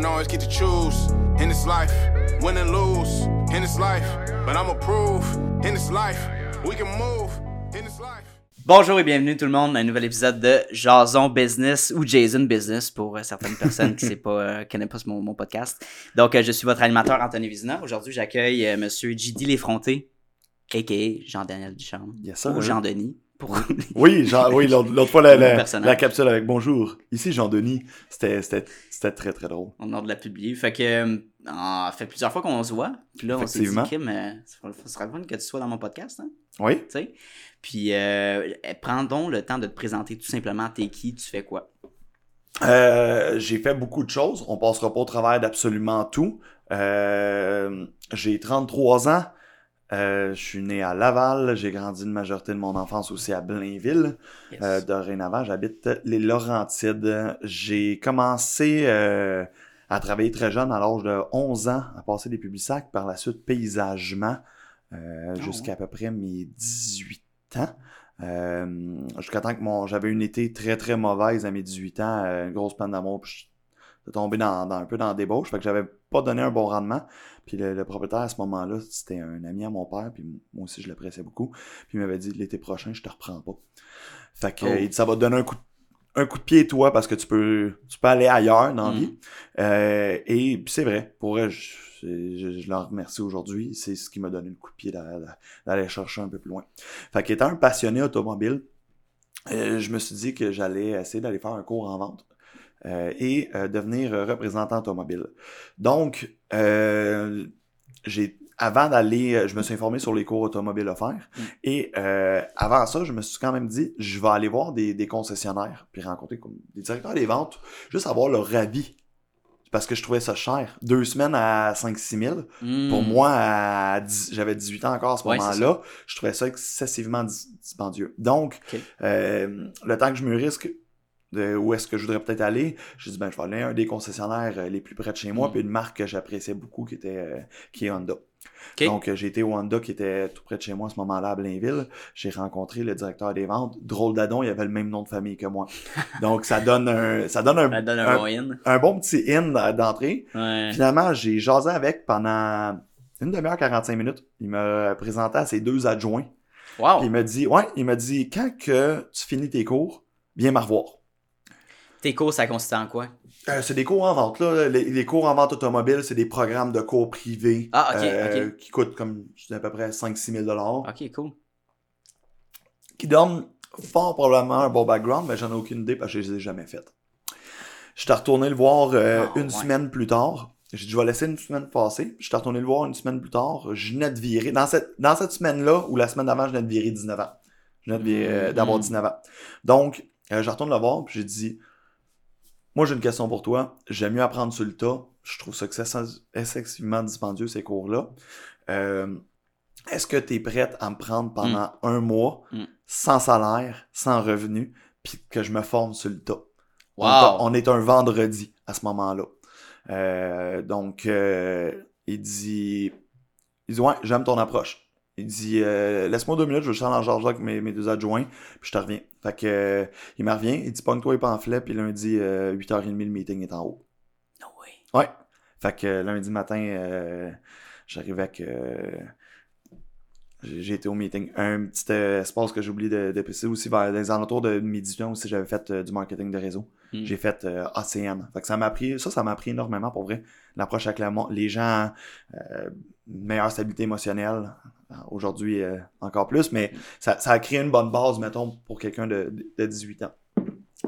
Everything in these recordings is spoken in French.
don't always get to choose in this life, win and lose in this life. But I'ma prove in this life, we can move in this life. Bonjour et bienvenue tout le monde à un nouvel épisode de Jason Business ou Jason Business pour euh, certaines personnes qui ne euh, connaissent pas mon, mon podcast. Donc, euh, je suis votre animateur Anthony Vizina. Aujourd'hui, j'accueille euh, Monsieur J.D. Léfronté, a.k.a. Jean-Daniel Duchamp, Yes, ou Jean-Denis. Pour... Oui, Jean, oui l'autre fois, la, capsule avec bonjour. Ici, Jean-Denis. C'était très, très drôle. On a de la publier. Fait que, euh, ça fait plusieurs fois qu'on se voit. Puis là, on s'est dit. Kim, euh, ça serait fun que tu sois dans mon podcast, hein? Oui. tu sais. Puis, euh, prends donc le temps de te présenter tout simplement. T'es qui, tu fais quoi? Euh, j'ai fait beaucoup de choses. On passera pas au travers d'absolument tout. Euh, j'ai 33 ans. Euh, je suis né à Laval. J'ai grandi une majorité de mon enfance aussi à Blainville. Yes. Euh, dorénavant, j'habite les Laurentides. J'ai commencé euh, à travailler très jeune, à l'âge de 11 ans, à passer des publics par la suite paysagement, euh, Ah jusqu'à à peu près mes 18 ans. Euh, jusqu'à temps que mon j'avais une été très très mauvaise à mes 18 ans, euh, une grosse peine d'amour, puis j'étais tombé dans, dans- un peu dans la débauche, fait que j'avais pas donné un bon rendement. Puis le, le propriétaire à ce moment-là, c'était un ami à mon père, puis moi aussi je l'appréciais beaucoup. Puis il m'avait dit l'été prochain, je te reprends pas. Fait que Oh. il dit ça va te donner un coup de, un coup de pied toi parce que tu peux tu peux aller ailleurs dans la Mhm. vie. Euh, et c'est vrai, pour eux, je, je, je leur remercie aujourd'hui. C'est ce qui m'a donné le coup de pied d'a- d'a- d'aller chercher un peu plus loin. Fait qu'étant un passionné automobile, euh, je me suis dit que j'allais essayer d'aller faire un cours en vente euh, et euh, devenir euh, représentant automobile. Donc, euh, j'ai avant d'aller, je me suis informé sur les cours automobiles offerts. Mm. Et euh, avant ça, je me suis quand même dit, je vais aller voir des, des concessionnaires, puis rencontrer comme des directeurs des ventes, juste avoir leur avis. Parce que je trouvais ça cher. Deux semaines à 5-6 000. Pour Hmm. moi, j'avais 18 ans encore à ce Ouais, moment-là. Je trouvais ça excessivement dis- dispendieux. Donc, euh, le temps que je me risque de où est-ce que je voudrais peut-être aller, j'ai dit, ben, je vais aller à un des concessionnaires euh, les plus près de chez moi, Mm. puis une marque que j'appréciais beaucoup qui était euh, qui est Honda. Donc, euh, j'ai été au Honda qui était tout près de chez moi à ce moment-là à Blainville. J'ai rencontré le directeur des ventes. Drôle d'adon, il avait le même nom de famille que moi. Donc, ça donne un, ça donne un, Ça donne un, un- bon in. un bon petit in d'entrée. Ouais. Finalement, j'ai jasé avec pendant une demi-heure, 45 minutes. Il m'a présenté à ses deux adjoints. Wow. Puis il m'a dit, ouais, il m'a dit, quand que tu finis tes cours, viens me revoir. Tes cours, ça consiste en quoi? Euh, c'est des cours en vente, là. Les, les cours en vente automobile, c'est des programmes de cours privés. Ah, euh. Qui coûtent comme, je dis à peu près 5-6 000 dollars. Ok, cool. Qui donnent fort probablement un bon background, mais j'en ai aucune idée parce que je les ai jamais faites. J'étais retourné le voir euh, Ah, une ouais. semaine plus tard. J'ai dit, je vais laisser une semaine passer. J'étais retourné le voir une semaine plus tard. Je venais de virer. Dans cette, dans cette semaine-là, ou la semaine d'avant, je venais de virer 19 ans. Je venais euh, d'avoir Mhm. 19 ans. Donc, euh, je retourne le voir, puis j'ai dit, moi, j'ai une question pour toi. J'aime mieux apprendre sur le tas. Je trouve ça excess- excessivement dispendieux, ces cours-là. Euh, Est-ce que tu es prête à me prendre pendant un mois, Mm. sans salaire, sans revenu, puis que je me forme sur le tas? On, Wow. est- on est un vendredi à ce moment-là. Euh, donc, euh, il dit, il dit, ouais, j'aime ton approche. Il dit, euh, laisse-moi deux minutes, je vais en charge avec mes, mes deux adjoints, puis je te reviens. Fait que, euh, il me revient, il dit, pogne-toi les pamphlets, puis lundi, euh, 8h30, le meeting est en haut. No way. Ouais. Fait que euh, lundi matin, euh, j'arrivais avec. euh, j'ai été au meeting. Un petit euh, espace que j'ai oublié de, de préciser aussi vers les alentours de midi aussi, j'avais fait euh, du marketing de réseau. Mm. J'ai fait euh, ACM. Fait que ça m'a appris, ça, ça m'a appris énormément pour vrai. L'approche avec la les gens, euh, meilleure stabilité émotionnelle. Aujourd'hui, euh, encore plus, mais ça, ça a créé une bonne base, mettons, pour quelqu'un de, de 18 ans.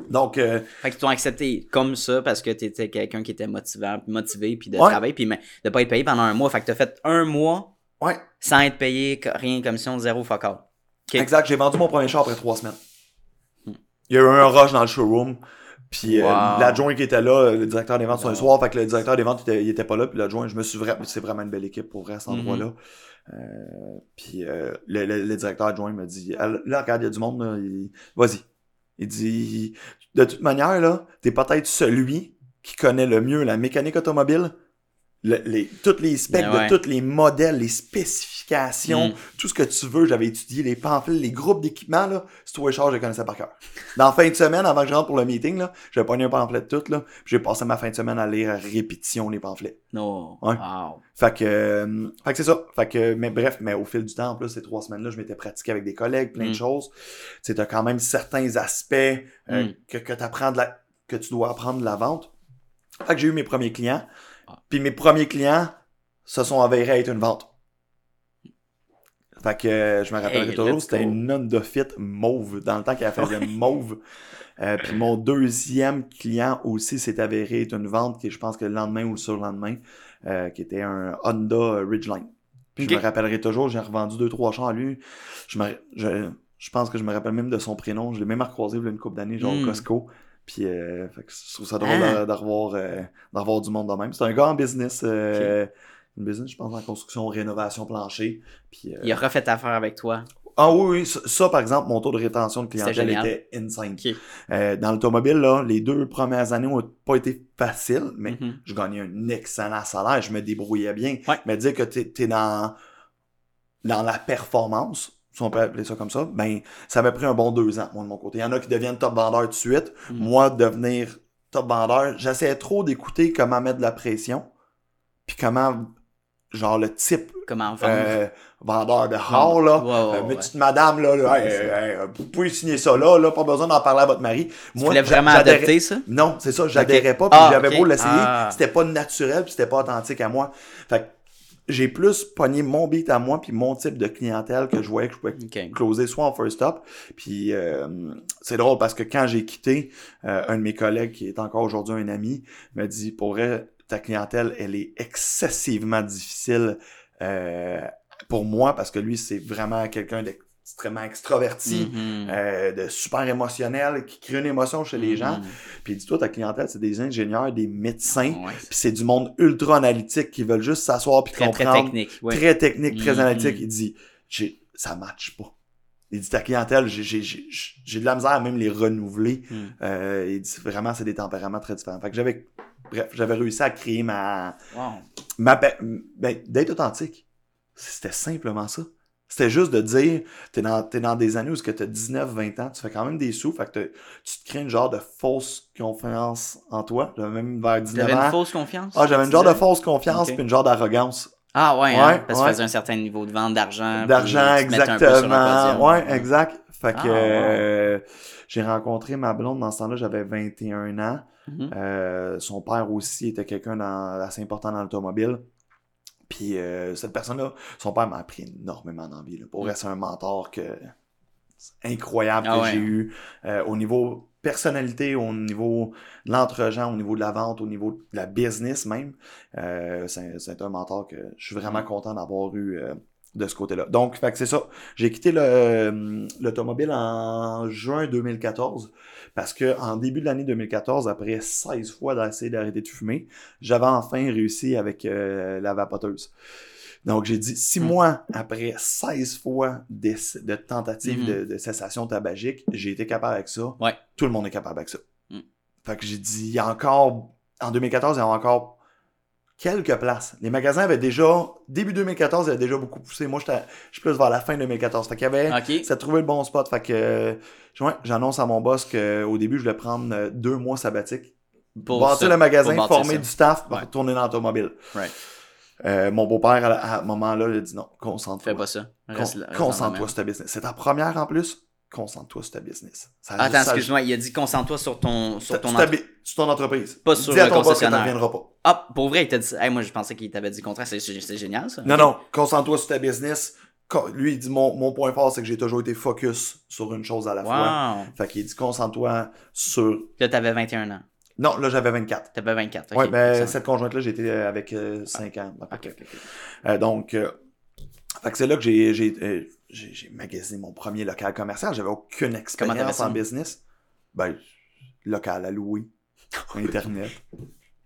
Donc, euh, Fait qu'ils t'ont accepté comme ça parce que t'étais quelqu'un qui était motivant, motivé puis de Ouais. travailler puis mais de pas être payé pendant un mois. Fait que t'as fait un mois ouais, sans être payé, rien commission, zéro fuck. Ok. Exact, j'ai vendu mon premier char après trois semaines. Hmm. Il y a eu un rush dans le showroom. Puis euh, Wow. l'adjoint qui était là, le directeur des ventes, sur un Wow. soir, fait que le directeur des ventes, il était, il était pas là, puis l'adjoint, je me suis vraiment, c'est vraiment une belle équipe pour vrai à cet Mhm. endroit-là. Euh, puis euh, le, le- le directeur adjoint me dit, là, regarde, il y a du monde, vas-y. Il dit, de toute manière, là, t'es peut-être celui qui connaît le mieux la mécanique automobile, le- les, tous les specs Ben ouais. de tous les modèles, les spécifications, Mm. tout ce que tu veux. J'avais étudié les pamphlets, les groupes d'équipements, là. Si tu charge, je les connaissais par cœur. Dans la fin de semaine, avant que je rentre pour le meeting, là, j'avais pogné un pamphlet de tout, là. puis J'ai passé ma fin de semaine à lire à répétition les pamphlets. Non. Ouais. Wow. Fait que, euh, fait que c'est ça. Fait que, mais bref, mais au fil du temps, en plus, ces trois semaines-là, je m'étais pratiqué avec des collègues, plein Mm. de choses. Tu quand même certains aspects euh, Mm. que, que t'apprends de la, que tu dois apprendre de la vente. Fait que j'ai eu mes premiers clients. Puis mes premiers clients se sont avérés être une vente. Fait que euh, je me rappelle Hey, toujours, c'était une Honda Fit mauve, dans le temps qu'elle faisait mauve. Euh, puis mon deuxième client aussi s'est avéré être une vente qui, je pense que le lendemain ou le surlendemain, euh, qui était un Honda Ridgeline. Puis je me rappellerai toujours, j'ai revendu deux, trois chars à lui. Je, me, je, je pense que je me rappelle même de son prénom. Je l'ai même recroisé il y a une couple d'années, genre Mm. au Costco. Puis euh, fait que je trouve ça drôle Ah. de, de revoir, euh, du monde de même. C'est un gars en business. euh, Une business, je pense, en construction, rénovation, plancher. Puis, euh, Il a refait affaire avec toi. Ah oui, oui, ça, ça, par exemple, mon taux de rétention de clientèle était insane. Ok. Euh, dans l'automobile, là, les deux premières années ont pas été faciles, mais Mhm. je gagnais un excellent salaire, je me débrouillais bien. Ouais. Mais dire que t'es es dans, dans la performance, si on peut appeler ça comme ça, ben, ça m'a pris un bon deux ans, moi, de mon côté. Il y en a qui deviennent top vendeur tout de suite. Mhm. Moi, devenir top vendeur, j'essayais trop d'écouter comment mettre de la pression, puis comment, genre, le type Comment euh, vendeur de hall, là. Ouais, ouais, Euh, ouais. petite madame, là, là, hey, hey, hey, vous pouvez signer ça là, là, pas besoin d'en parler à votre mari. Tu voulais j'a- vraiment adopter ça? Non, c'est ça, j'adhérais pas, puis Ah, j'avais beau l'essayer, Ah. c'était pas naturel, puis c'était pas authentique à moi. Fait que j'ai plus pogné mon beat à moi, puis mon type de clientèle que je voyais que je pouvais closer soit en first up. Puis euh, c'est drôle parce que quand j'ai quitté, euh, un de mes collègues qui est encore aujourd'hui un ami m'a dit pour vrai, ta clientèle, elle est excessivement difficile euh, pour moi parce que lui, c'est vraiment quelqu'un d'extrêmement extraverti. Mhm. euh, de super émotionnel, qui crée une émotion chez les gens. Mhm. Puis dis-toi, ta clientèle, c'est des ingénieurs, des médecins, Ouais. puis c'est du monde ultra analytique qui veulent juste s'asseoir puis Très, très comprendre technique. Ouais. très technique, très Mhm. analytique. Il dit, j'ai, ça matche pas. Il dit, ta clientèle, j'ai, j'ai, j'ai, j'ai de la misère à même les renouveler. Euh, il dit, vraiment, c'est des tempéraments très différents. Fait que j'avais, bref, j'avais réussi à créer ma, Wow. ma, ben, d'être authentique. C'était simplement ça. C'était juste de dire, t'es dans, t'es dans des années où tu as 19, 20 ans, tu fais quand même des sous, fait que tu te crées une genre de fausse confiance en toi. J'avais même vers 19 T'avais une ans. fausse confiance? Ah, j'avais une genre de fausse confiance Ok. puis une genre d'arrogance. Ah ouais, hein, Ouais, parce que tu faisais un certain niveau de vente d'argent. D'argent, exactement. Ouais, exact. Fait que Ah, euh, j'ai rencontré ma blonde dans ce temps-là, j'avais 21 ans. Mhm. Euh, son père aussi était quelqu'un assez important dans l'automobile. Puis euh, cette personne-là, son père m'a appris énormément d'envie. Pour vrai, c'est un mentor que incroyable Ah que ouais. j'ai eu euh, au niveau personnalité, au niveau de l'entre-gens, au niveau de la vente, au niveau de la business même. Euh, c'est c'est un mentor que je suis vraiment content d'avoir eu euh, de ce côté-là. Donc, fait que c'est ça. J'ai quitté le, euh, l'automobile en juin 2014 parce que en début de l'année 2014, après 16 fois d'essayer d'arrêter de fumer, j'avais enfin réussi avec euh, la vapoteuse. Donc, j'ai dit, six Mm. mois après 16 fois d'ess- de tentatives Mhm. de, de cessation tabagique, j'ai été capable avec ça. Ouais. Tout le monde est capable avec ça. Mm. Fait que j'ai dit, il y a encore, en 2014, il y a encore quelques places. Les magasins avaient déjà, début 2014, ils avaient déjà beaucoup poussé. Moi, je suis plus vers la fin 2014. Fait qu'il y avait, ça trouvait le bon spot. Fait que, ouais, j'annonce à mon boss qu'au début, je voulais prendre euh, deux mois sabbatiques. Pour bâtir ça, le magasin, pour former ça. du staff, Ouais. retourner dans l'automobile. Right. Euh, mon beau-père, à, à ce moment-là, il a dit non, concentre-toi. Fais pas ça. Con- Concentre-toi sur ta business. C'est ta première en plus? Concentre-toi sur ta business. Ça. Attends, ça- excuse-moi, il a dit concentre-toi sur ton, sur ton entre- sur ton entreprise. Pas sur Dis à le ton boss que concessionnaire. t'en reviendras pas. Ah, pour vrai, il t'a dit. Hey, moi, je pensais qu'il t'avait dit le contraire. C'est c'est génial, ça. Non, non, concentre-toi sur ta business. Lui, il dit mon, mon point fort, c'est que j'ai toujours été focus sur une chose à la fois. Fait qu'il dit concentre-toi sur. Là, t'avais 21 ans. Non, là, j'avais 24. T'avais 24. ok. ouais, mais Ça- cette conjointe-là, été avec 5 ans. à peu Ok, près. ok, ok. Euh, donc, euh, fait que c'est là que j'ai, j'ai, euh, j'ai, j'ai magasiné mon premier local commercial. J'avais aucune expérience en business. Ben, local à louer. Internet.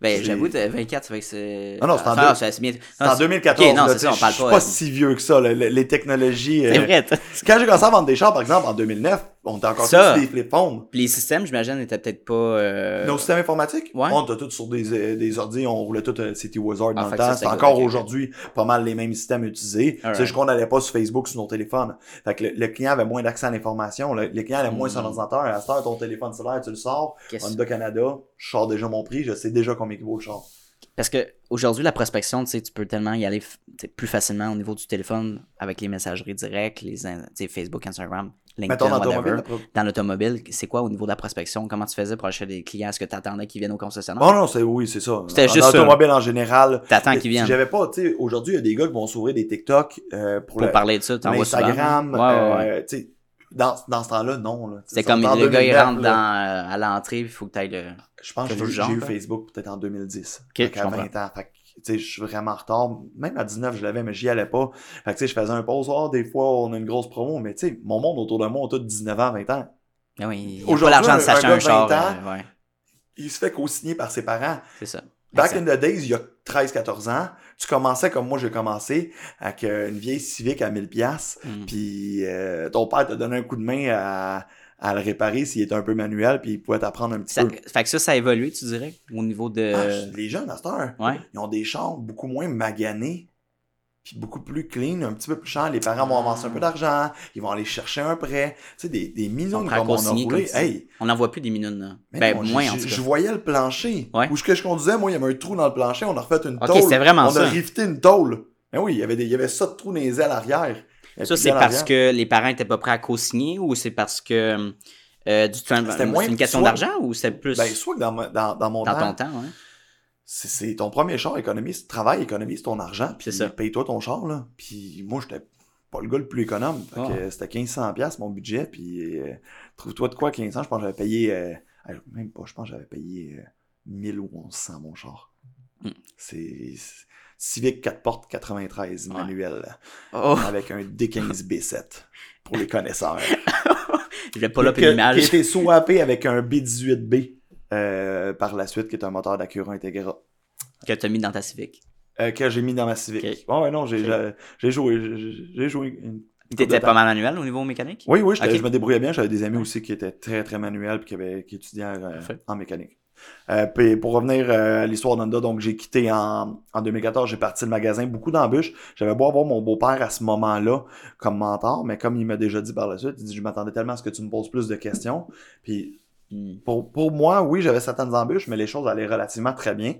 Ben, C'est- j'avoue, t'avais 24, ça fait que c'est. Ah non, c'est en Ah, deux- c'est c'est. C'est Non, en 2014. ok, non, là, c'est ça, on parle Je suis pas, pas si vieux que ça. là. Les, les technologies. C'est euh, vrai. Quand j'ai commencé à vendre des chars, par exemple, en 2009, on était encore Ça. tous des flip phones. Puis les systèmes, j'imagine, n'étaient peut-être pas. euh, Nos systèmes informatiques, Ouais. on était tous sur des, euh, des ordi, on roulait tout euh, City Wizard dans Ah, le fait que temps. C'est encore aujourd'hui pas mal les mêmes systèmes utilisés. Alright. C'est juste qu'on n'allait pas sur Facebook sur nos téléphones. Fait que le, le client avait moins d'accès à l'information. Le, le client avait moins son Mm. ordinateur. À cette heure, ton téléphone cellulaire, tu le sors. Honda Canada, je sors déjà mon prix, je sais déjà combien il vaut le char. Parce que aujourd'hui, la prospection, tu sais, tu peux tellement y aller plus facilement au niveau du téléphone avec les messageries directes, les Facebook, Instagram, LinkedIn, dans whatever. Dans l'automobile, c'est quoi au niveau de la prospection? Comment tu faisais pour acheter des clients? Est-ce que tu attendais qu'ils viennent au concessionnaire? Bon, non, c'est oui, c'est ça. C'était En juste ça. automobile en général. T'attends qu'ils viennent. J'avais pas, tu sais, aujourd'hui, il y a des gars qui vont s'ouvrir des TikTok euh, pour, Pour le- parler de ça. Instagram. Ouais, ouais, ouais. euh, tu sais, dans, dans ce temps-là, non. C'est comme le gars, il 2009, rentre dans, euh, à l'entrée, il faut que tu ailles le. Je pense que j'ai eu. Facebook peut-être en 2010. Ok, Fait je qu'à comprends. 20 ans. Fait je suis vraiment en retard. Même à 19, je l'avais, mais j'y allais pas. Fait que, je faisais un pause. Ah, des fois, on a une grosse promo. Mais, tu sais, mon monde autour de moi, on a tous 19 ans, 20 ans. Ah oui, il a pas l'argent de s'acheter un char. 20 ans, euh, ouais, Il se fait co-signer par ses parents. c'est ça. Back in the days, il y a 13-14 ans, tu commençais comme moi j'ai commencé, avec une vieille Civic à 1000 pièces Mm. puis euh, ton père t'a donné un coup de main à, à le réparer s'il était un peu manuel, puis il pouvait t'apprendre un petit Ça- peu. fait que ça, ça a évolué, tu dirais, au niveau de. Ah, je- les jeunes à cette heure, ouais. ils ont des chars beaucoup moins maganés, puis beaucoup plus clean, un petit peu plus cher. Les parents vont avancer un peu d'argent, ils vont aller chercher un prêt. Tu sais, des, des prend comme on a roulé. Hey, On n'en voit plus des mais Ben, non, moins, je, en je- tout je cas. voyais le plancher. Ouais. Où ce que je conduisais, moi, il y avait un trou dans le plancher, on a refait une Ok, tôle. c'était vraiment on ça. a rifté une tôle. Ben oui, il y avait, des, il y avait ça de trou dans les ailes arrière. Ça, c'est parce que les parents étaient pas prêts à co-signer ou c'est parce que. euh, c'est une question d'argent ou c'est plus Ben, soit que dans, dans, dans mon dans temps, ton temps, ouais? c'est- ton premier char, économise, travaille, économise ton argent, puis paye-toi ton char, là. Puis moi, j'étais pas le gars le plus économe. Fait que Ouais. c'était 1500$ piastres, mon budget, puis euh, trouve-toi de quoi 1500$, je pense que j'avais payé, euh, euh, même pas, je pense que j'avais payé euh, 1000 ou 1100 mon char. Hmm. C'est- Civic 4 portes 93 Ouais. manuel, Oh, avec un D15 B7, pour les connaisseurs. je vais pas là une Qui a image. été swappé avec un B18B euh, par la suite, qui est un moteur d'Acura Integra. que tu as mis dans ta Civic. Euh, que j'ai mis dans ma Civic. Ok. Ouais, ouais, non, j'ai joué. j'ai- joué une. T'étais pas mal manuel au niveau mécanique? Oui, oui, je me débrouillais bien. J'avais des amis aussi qui étaient très, très manuels puis qui, avaient, qui étudiaient euh, en mécanique. Euh, pour revenir euh, à l'histoire d'Honda, donc j'ai quitté en, en 2014, j'ai parti le magasin, beaucoup d'embûches. J'avais beau avoir mon beau-père à ce moment-là comme mentor, mais comme il m'a déjà dit par la suite, il dit Je m'attendais tellement à ce que tu me poses plus de questions. Puis pour moi, oui, j'avais certaines embûches, mais les choses allaient relativement très bien.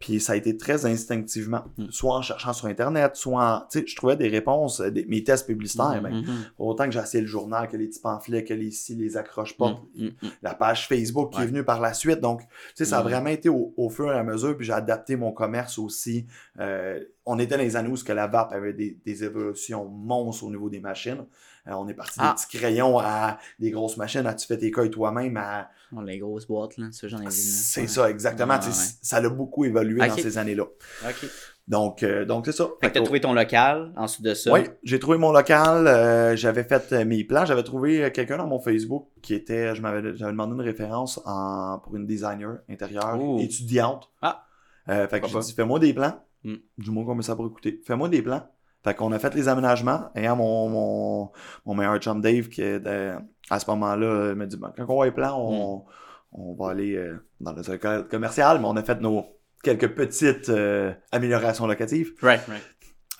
Puis ça a été très instinctivement, Mm. soit en cherchant sur Internet, soit en, tu sais, je trouvais des réponses, euh, des, mes tests publicitaires, ben, Mhm. autant que j'ai essayé le journal, que les petits pamphlets, que les ci, les accroche-portes, Mhm. Mhm. la page Facebook qui Ouais. est venue par la suite. Donc, tu sais, ça a vraiment été au, au fur et à mesure, puis j'ai adapté mon commerce aussi. Euh, on était dans les années où ce que la VAP avait des, des évolutions monstres au niveau des machines. Euh, on est parti Ah. des petits crayons à des grosses machines, à tu fais tes cailles toi-même, à les grosses boîtes, là, ça, j'en ai vu. c'est Ouais. ça, exactement. Ouais, ouais. Ça a beaucoup évolué dans ces années-là. Ok. Donc, euh, donc c'est ça. Fait que t'as trouvé ton local, ensuite de ça? Oui, j'ai trouvé mon local, euh, j'avais fait euh, mes plans, j'avais trouvé euh, quelqu'un dans mon Facebook qui était, je m'avais, j'avais demandé une référence en, pour une designer intérieure étudiante. Ah. Euh, fait que j'ai dit, fais-moi des plans. Hmm. Dis-moi combien ça pourrait coûter. Fais-moi des plans. Fait qu'on a fait les aménagements. Et hein, mon, mon, mon meilleur chum Dave, qui est, euh, à ce moment-là, m'a dit, Bon, quand on va les plans, on, Hmm. on va aller euh, dans le circuit commercial, mais on a fait nos quelques petites euh, améliorations locatives. Right, right.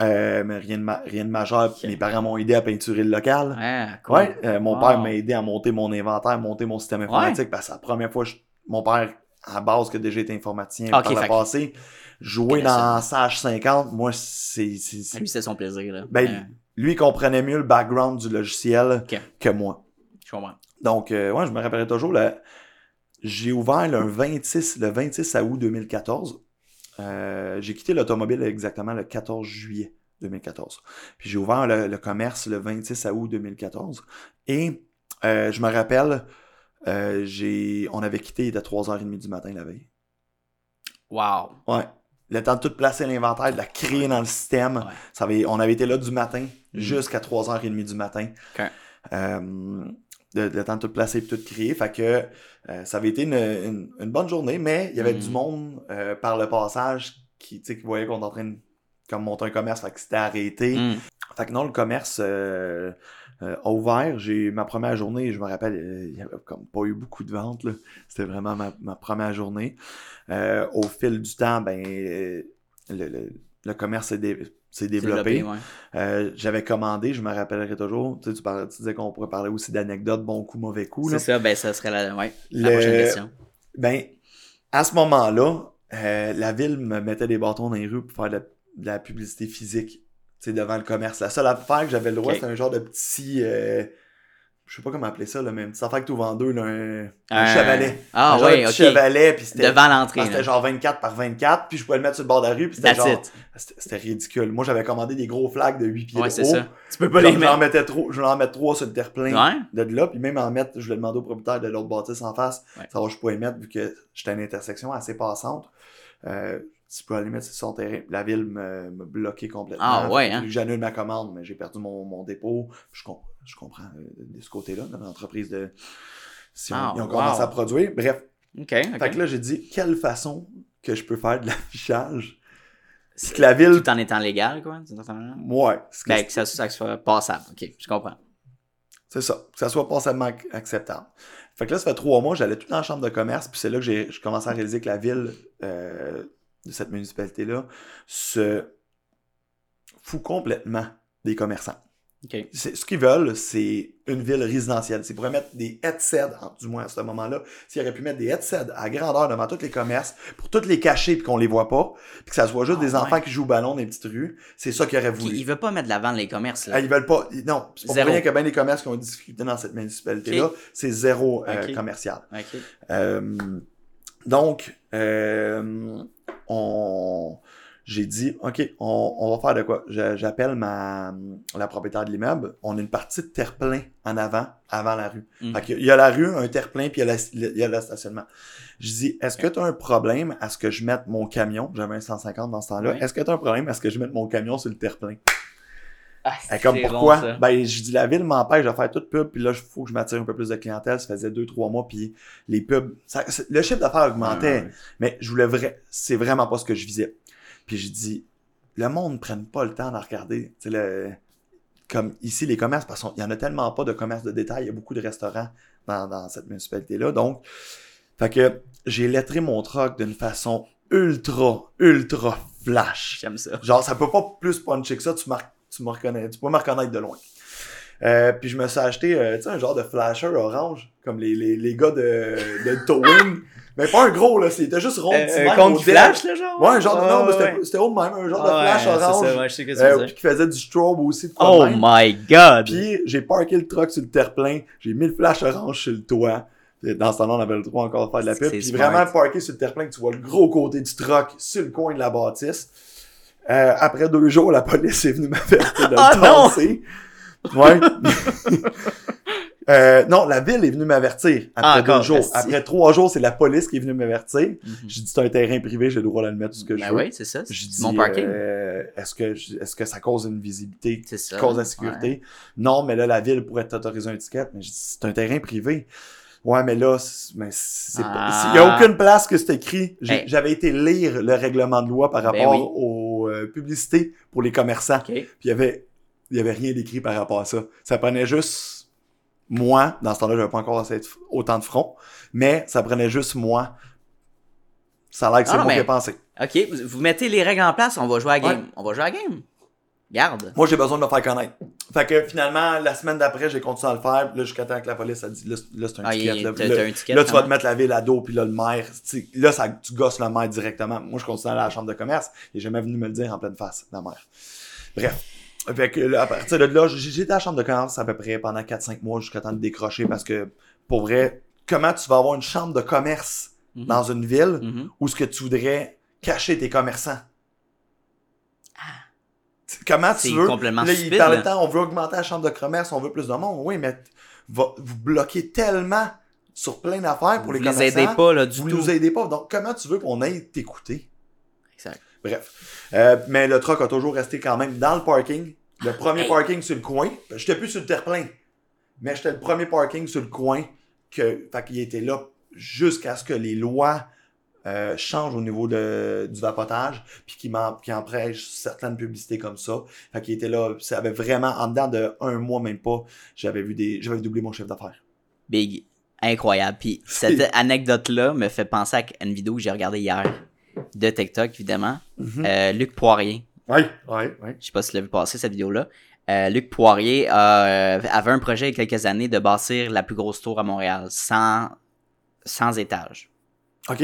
Euh, mais rien de, ma- rien de majeur. Mes parents m'ont aidé à peinturer le local. Ah, cool. Ouais, euh, mon Wow. père m'a aidé à monter mon inventaire, monter mon système informatique, parce que c'est la première fois, je- mon père, à base, que déjà été informaticien Ok, par le passé, jouer dans Sage 50, moi, c'est... Lui, c'est son plaisir, là. Ben, Euh, Lui, il comprenait mieux le background du logiciel que moi. je comprends. Donc, euh, ouais, je me rappellerai toujours, le... j'ai ouvert le 26, le 26 août 2014. Euh, j'ai quitté l'automobile exactement le 14 juillet 2014. Puis j'ai ouvert le, le commerce le 26 août 2014. Et euh, je me rappelle, euh, j'ai, on avait quitté, il était 3h30 du matin la veille. Wow. Ouais. Le temps de tout placer l'inventaire, de la créer dans le système. Ouais. Ça avait, on avait été là du matin Mhm. jusqu'à 3h30 du matin. Ok. Euh, de, le temps de tout placer et tout créer. Fait que euh, ça avait été une, une- une bonne journée, mais il y avait Mhm. du monde euh, par le passage qui, qui voyait qu'on était en train de comme monter un commerce, fait que c'était arrêté. Hmm. Fait que non, le commerce, euh, ouvert. J'ai ma première journée, je me rappelle, euh, il y avait comme pas eu beaucoup de ventes. C'était vraiment ma, ma première journée. Euh, au fil du temps, ben euh, le, le- le commerce s'est dé- s'est développé. ouais. J'avais commandé, je me rappellerai toujours. Tu, sais, tu, parlais- tu disais qu'on pourrait parler aussi d'anecdotes, bon coup, mauvais coup. C'est ça, ben ça serait la, ouais, la Le- prochaine question. Ben, à ce moment-là, la ville me mettait des bâtons dans les rues pour faire de la, de la publicité physique, devant le commerce. La seule affaire que j'avais le droit, c'était un genre de petit, euh, je sais pas comment appeler ça, là, mais une petite affaire que tu ouvres en deux, là, un, un Un- chevalet. Ah un de ok. chevalet, puis c'était Devant ah, l'entrée. c'était genre 24 par 24, puis je pouvais le mettre sur le bord de la rue, puis c'était genre, it. c'était ridicule. Moi, j'avais commandé des gros flags de 8 pieds Ouais, de c'est haut. ça. Tu peux pas les mettre. mettais trop, je voulais en mettre trois sur le terre-plein Ouais. de là, puis même en mettre, je voulais demander au propriétaire de l'autre bâtisse en face, Ouais. savoir je pouvais mettre, vu que j'étais à une intersection assez passante. Euh, tu peux aller mettre sur son terrain. La ville me, me bloquait complètement. Ah, ouais, hein? J'annule ma commande, mais j'ai perdu mon, mon dépôt. Je, com- je comprends euh, de ce côté-là, dans l'entreprise de. Si on- Ah, ils ont wow. commencé à produire. Bref. Ok, ok. Fait que là, j'ai dit, quelle façon que je peux faire de l'affichage? C'est que la ville. Tout en étant légal, quoi. Ouais. que Ben, que ça, ça soit passable. Ok, je comprends. C'est ça. Que ça soit passablement ac- acceptable. Fait que là, ça fait trois mois, j'allais tout dans la chambre de commerce, puis c'est là que j'ai je commençais à réaliser que la ville euh, de cette municipalité-là se fout complètement des commerçants. Ce qu'ils veulent, c'est une ville résidentielle. C'est pour mettre des headsets, en- du moins à ce moment-là, s'ils auraient pu mettre des headsets à grandeur devant tous les commerces, pour toutes les cacher puis qu'on les voit pas, puis que ça soit juste Ah, des ouais. enfants qui jouent au ballon dans les petites rues, c'est ça qu'ils auraient voulu. il veut pas mettre de l'avant les commerces, là. Ah, ils veulent pas. ils- Non, c'est pour rien que bien les commerces qui ont discuté dans cette municipalité-là, c'est zéro euh, commercial. Euh, donc, euh, on, j'ai dit, OK, on, on va faire de quoi? J'appelle ma, la propriétaire de l'immeuble. On a une partie de terre-plein en avant, avant la rue. Mm. Fait il y a la rue, un terre-plein, puis il y a la- il y a le stationnement. Je dis, est-ce que tu as un problème à ce que je mette mon camion? J'avais un 150 dans ce temps-là. Oui. Est-ce que tu as un problème à ce que je mette mon camion sur le terre-plein? Ah, comme pourquoi? bon, ça. ben, je dis la ville m'empêche de faire toute pub, puis là, il faut que je m'attire un peu plus de clientèle. Ça faisait deux, trois mois, puis les pubs, ça- le chiffre d'affaires augmentait, mais je voulais vrai, c'est vraiment pas ce que je visais. Puis je dis, le monde ne prenne pas le temps de regarder, le, comme ici, les commerces, parce qu'il y en a tellement pas de commerces de détail, il y a beaucoup de restaurants dans, dans cette municipalité-là, donc, fait que j'ai lettré mon truck d'une façon ultra, ultra flash. J'aime ça. Genre, ça peut pas plus puncher que ça, tu, mar- tu me reconnais, tu peux me reconnaître de loin. Euh, puis je me suis acheté, euh, tu sais, un genre de flasher orange, comme les, les, les gars de, de Towing. mais pas un gros, là, c'était juste rond. petit Euh, au qui dead. flash, là, genre? Ouais, un genre de, non, mais c'était ouais. c'était haut de même, un genre Ah de flash ouais, orange. C'est ça, ouais, je sais que euh, qui faisait du strobe aussi, de Oh même. my god! Puis j'ai parké le truck sur le terre-plein, j'ai mis le flash orange sur le toit. Dans ce temps-là, on avait le droit encore de faire de la pub. Puis smart. vraiment parké sur le terre-plein, que tu vois le gros côté du truck sur le coin de la bâtisse. Euh, après deux jours, la police est venue m'avertir de Ah le non! Ouais. Euh, non, la ville est venue m'avertir Ah, après deux jours. esti. Après trois jours, c'est la police qui est venue m'avertir. Mhm. J'ai dit, c'est un terrain privé, j'ai le droit de le mettre tout ce que je Ben veux. oui, c'est ça. J'ai dit, mon parking. euh, est-ce que, est-ce que ça cause une visibilité C'est ça. cause l'insécurité. Non, mais là, la ville pourrait t'autoriser un ticket. Mais je dis, c'est un terrain privé. Ouais, mais là, c'est- mais c'est pas- Ah. il y a aucune place que c'est écrit. J'ai- Hey. J'avais été lire le règlement de loi par Ben rapport oui. aux euh, publicités pour les commerçants. Puis il y avait, il y avait rien d'écrit par rapport à ça. Ça prenait juste moi. Dans ce temps-là, j'avais pas encore assez autant de front. Mais ça prenait juste moi. Ça a l'air que c'est Ah moi qui mais- ai pensé. Ok, vous, vous mettez les règles en place, on va jouer à la game. Ouais. On va jouer à la game. Garde. Moi, j'ai besoin de me faire connaître. Fait que finalement, la semaine d'après, j'ai continué à le faire. Là, jusqu'à temps que la police a dit, là, c'est- un Ah, ticket. Là, t'as- Là, t'as un ticket. là, tu vas te mettre la ville à dos, puis là, le maire. Là, ça, tu gosses le maire directement. Moi, je continue à aller à la chambre de commerce. Il est jamais venu me le dire en pleine face, la maire. Bref. Fait que là, à partir de là, j'ai- j'étais à la chambre de commerce à peu près pendant 4-5 mois jusqu'à temps de décrocher parce que, pour vrai, comment tu vas avoir une chambre de commerce Mhm. dans une ville Mhm. où ce que tu voudrais cacher tes commerçants? Comment tu veux? complètement Là, il stupide. parlait on veut augmenter la chambre de commerce, on veut plus de monde. Oui, mais va- vous bloquez tellement sur plein d'affaires pour Vous les les commerçants. aidez pas, là, du vous tout. nous aidez pas. Donc, comment tu veux qu'on aille t'écouter? Exact. Bref. Euh, mais le truck a toujours resté quand même dans le parking. Le premier Hey. parking sur le coin. J'étais plus sur le terre-plein. Mais j'étais le premier parking sur le coin. Que, fait qu'il était là jusqu'à ce que les lois euh, change au niveau de, du vapotage, puis qui, qui empêche certaines publicités comme ça. Fait qu'il était là, ça avait vraiment, en dedans de un mois, même pas, j'avais vu des, j'avais doublé mon chiffre d'affaires. Big. Incroyable. Puis cette anecdote-là me fait penser à une vidéo que j'ai regardée hier de TikTok, évidemment. Euh, Luc Poirier. Oui, oui, oui. Je sais pas si tu l'as vu passer, cette vidéo-là. Euh, Luc Poirier a- euh, avait un projet il y a quelques années de bâtir la plus grosse tour à Montréal, sans, sans étage. OK.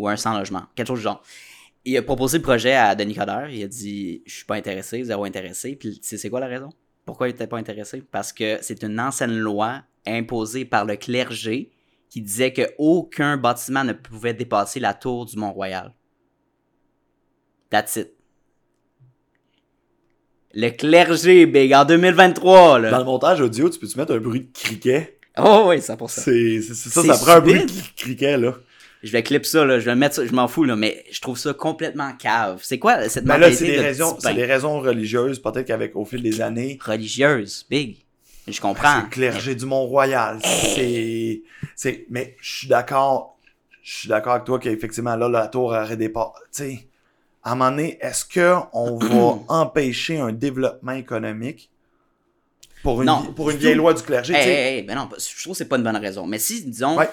Ou un sans logement, quelque chose du genre. Il a proposé le projet à Denis Coderre, il a dit je suis pas intéressé, zéro intéressé. Puis tu sais c'est quoi la raison? Pourquoi il était pas intéressé? Parce que c'est une ancienne loi imposée par le clergé qui disait que aucun bâtiment ne pouvait dépasser la tour du Mont-Royal. That's it. Le clergé, big, en 2023, là. Dans le montage audio, tu peux-tu mettre un bruit de criquet? Oh oui, 100%. C'est, ça, C'est ça prend un bruit de criquet, là. Je vais clip ça, là. Je vais mettre ça, je m'en fous, là. Mais je trouve ça complètement cave. C'est quoi cette là, mentalité c'est des de raisons, c'est des religieuses, peut-être qu'avec, au fil des années, religieuse, big. Je comprends. C'est le clergé du Mont-Royal. C'est, c'est, mais je suis d'accord, je suis d'accord avec toi qu'effectivement, là, la tour aurait des pas, tu sais, à un moment donné, est-ce que on va empêcher un développement économique pour une, Non, vie- pour une vieille loi du clergé, Hey, hey, hey, ben non, je trouve que c'est pas une bonne raison. Mais si, disons, Ouais.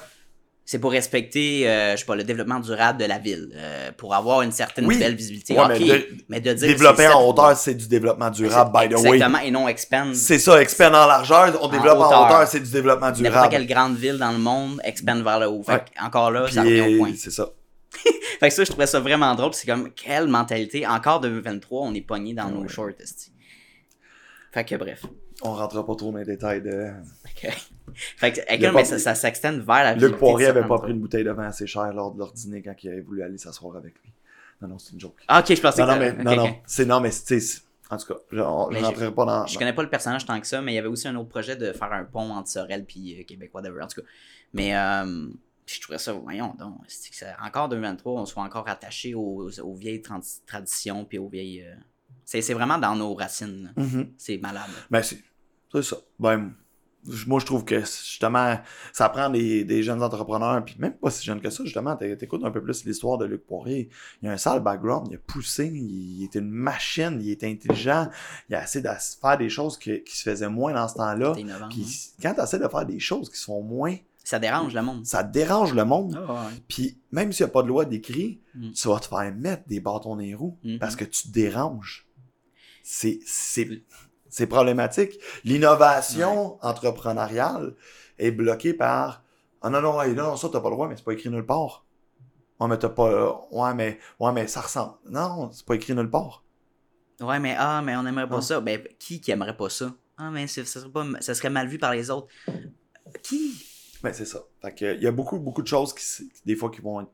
C'est pour respecter, euh, je sais pas, le développement durable de la ville, euh, pour avoir une certaine Oui. belle visibilité. Ouais, mais mais, de- dire Développer en hauteur, c'est du développement durable, by the way. Exactement, et non expand. C'est ça, expand en largeur, on En développe en hauteur. c'est du développement N'importe durable. quelle grande ville dans le monde expand vers le haut. Fait Ouais. que, encore là, Puis, ça revient au point. c'est ça. Fait que ça, je trouvais ça vraiment drôle. C'est comme, quelle mentalité. Encore 2023, on est pogné dans nos Ouais. shorts. Fait que bref. On rentrera pas trop dans les détails de... Ok. Fait que, écoute, mais ça, ça s'extend vers la Luc Poirier avait pas pris une bouteille de vin assez cher lors de leur dîner quand il avait voulu aller s'asseoir avec lui. Non, non, c'est une joke. Ah, ok, je pensais Non, non, que. mais, ok, non, non. C'est, non, mais, tu sais, en tout cas, je, Mais rentrerai pas dans. Je connais pas le personnage tant que ça, mais il y avait aussi un autre projet de faire un pont entre Sorel puis euh, Québec, whatever, en tout cas. Mais euh, je trouvais ça, voyons donc, c'est que ça- encore 2023, on soit encore attaché aux, aux vieilles traditions puis aux vieilles. euh, c'est, c'est vraiment dans nos racines. Mhm. C'est malade. Ben, c'est, c'est ça. Ben, moi, je trouve que, justement, ça prend des, des jeunes entrepreneurs, puis même pas si jeunes que ça, justement, t'é- t'écoutes un peu plus l'histoire de Luc Poirier. Il a un sale background, il a poussé, il, était une machine, il était intelligent, il a essayé de faire des choses que- qui se faisaient moins dans ce temps-là. Puis quand tu essaies de faire des choses qui se font moins, Ça dérange le monde. ça dérange le monde. Ouais. Puis même s'il n'y a pas de loi d'écrit, Mm. tu vas te faire mettre des bâtons dans les roues Mhm. parce que tu te déranges. C'est, c'est, problématique. L'innovation entrepreneuriale est bloquée par Ah non, non, hey, non, ça, t'as pas le droit, mais c'est pas écrit nulle part. Ouais, mais t'as pas. Ouais, mais, ouais, mais ça ressemble. Non, c'est pas écrit nulle part. Ouais, mais ah, mais on aimerait pas Non. ça. Ben, qui qui aimerait pas ça? Ah, mais ça serait, pas, ça serait mal vu par les autres. Qui? Ben, c'est ça. Fait que, il y a beaucoup, beaucoup de choses qui, des fois, qui vont être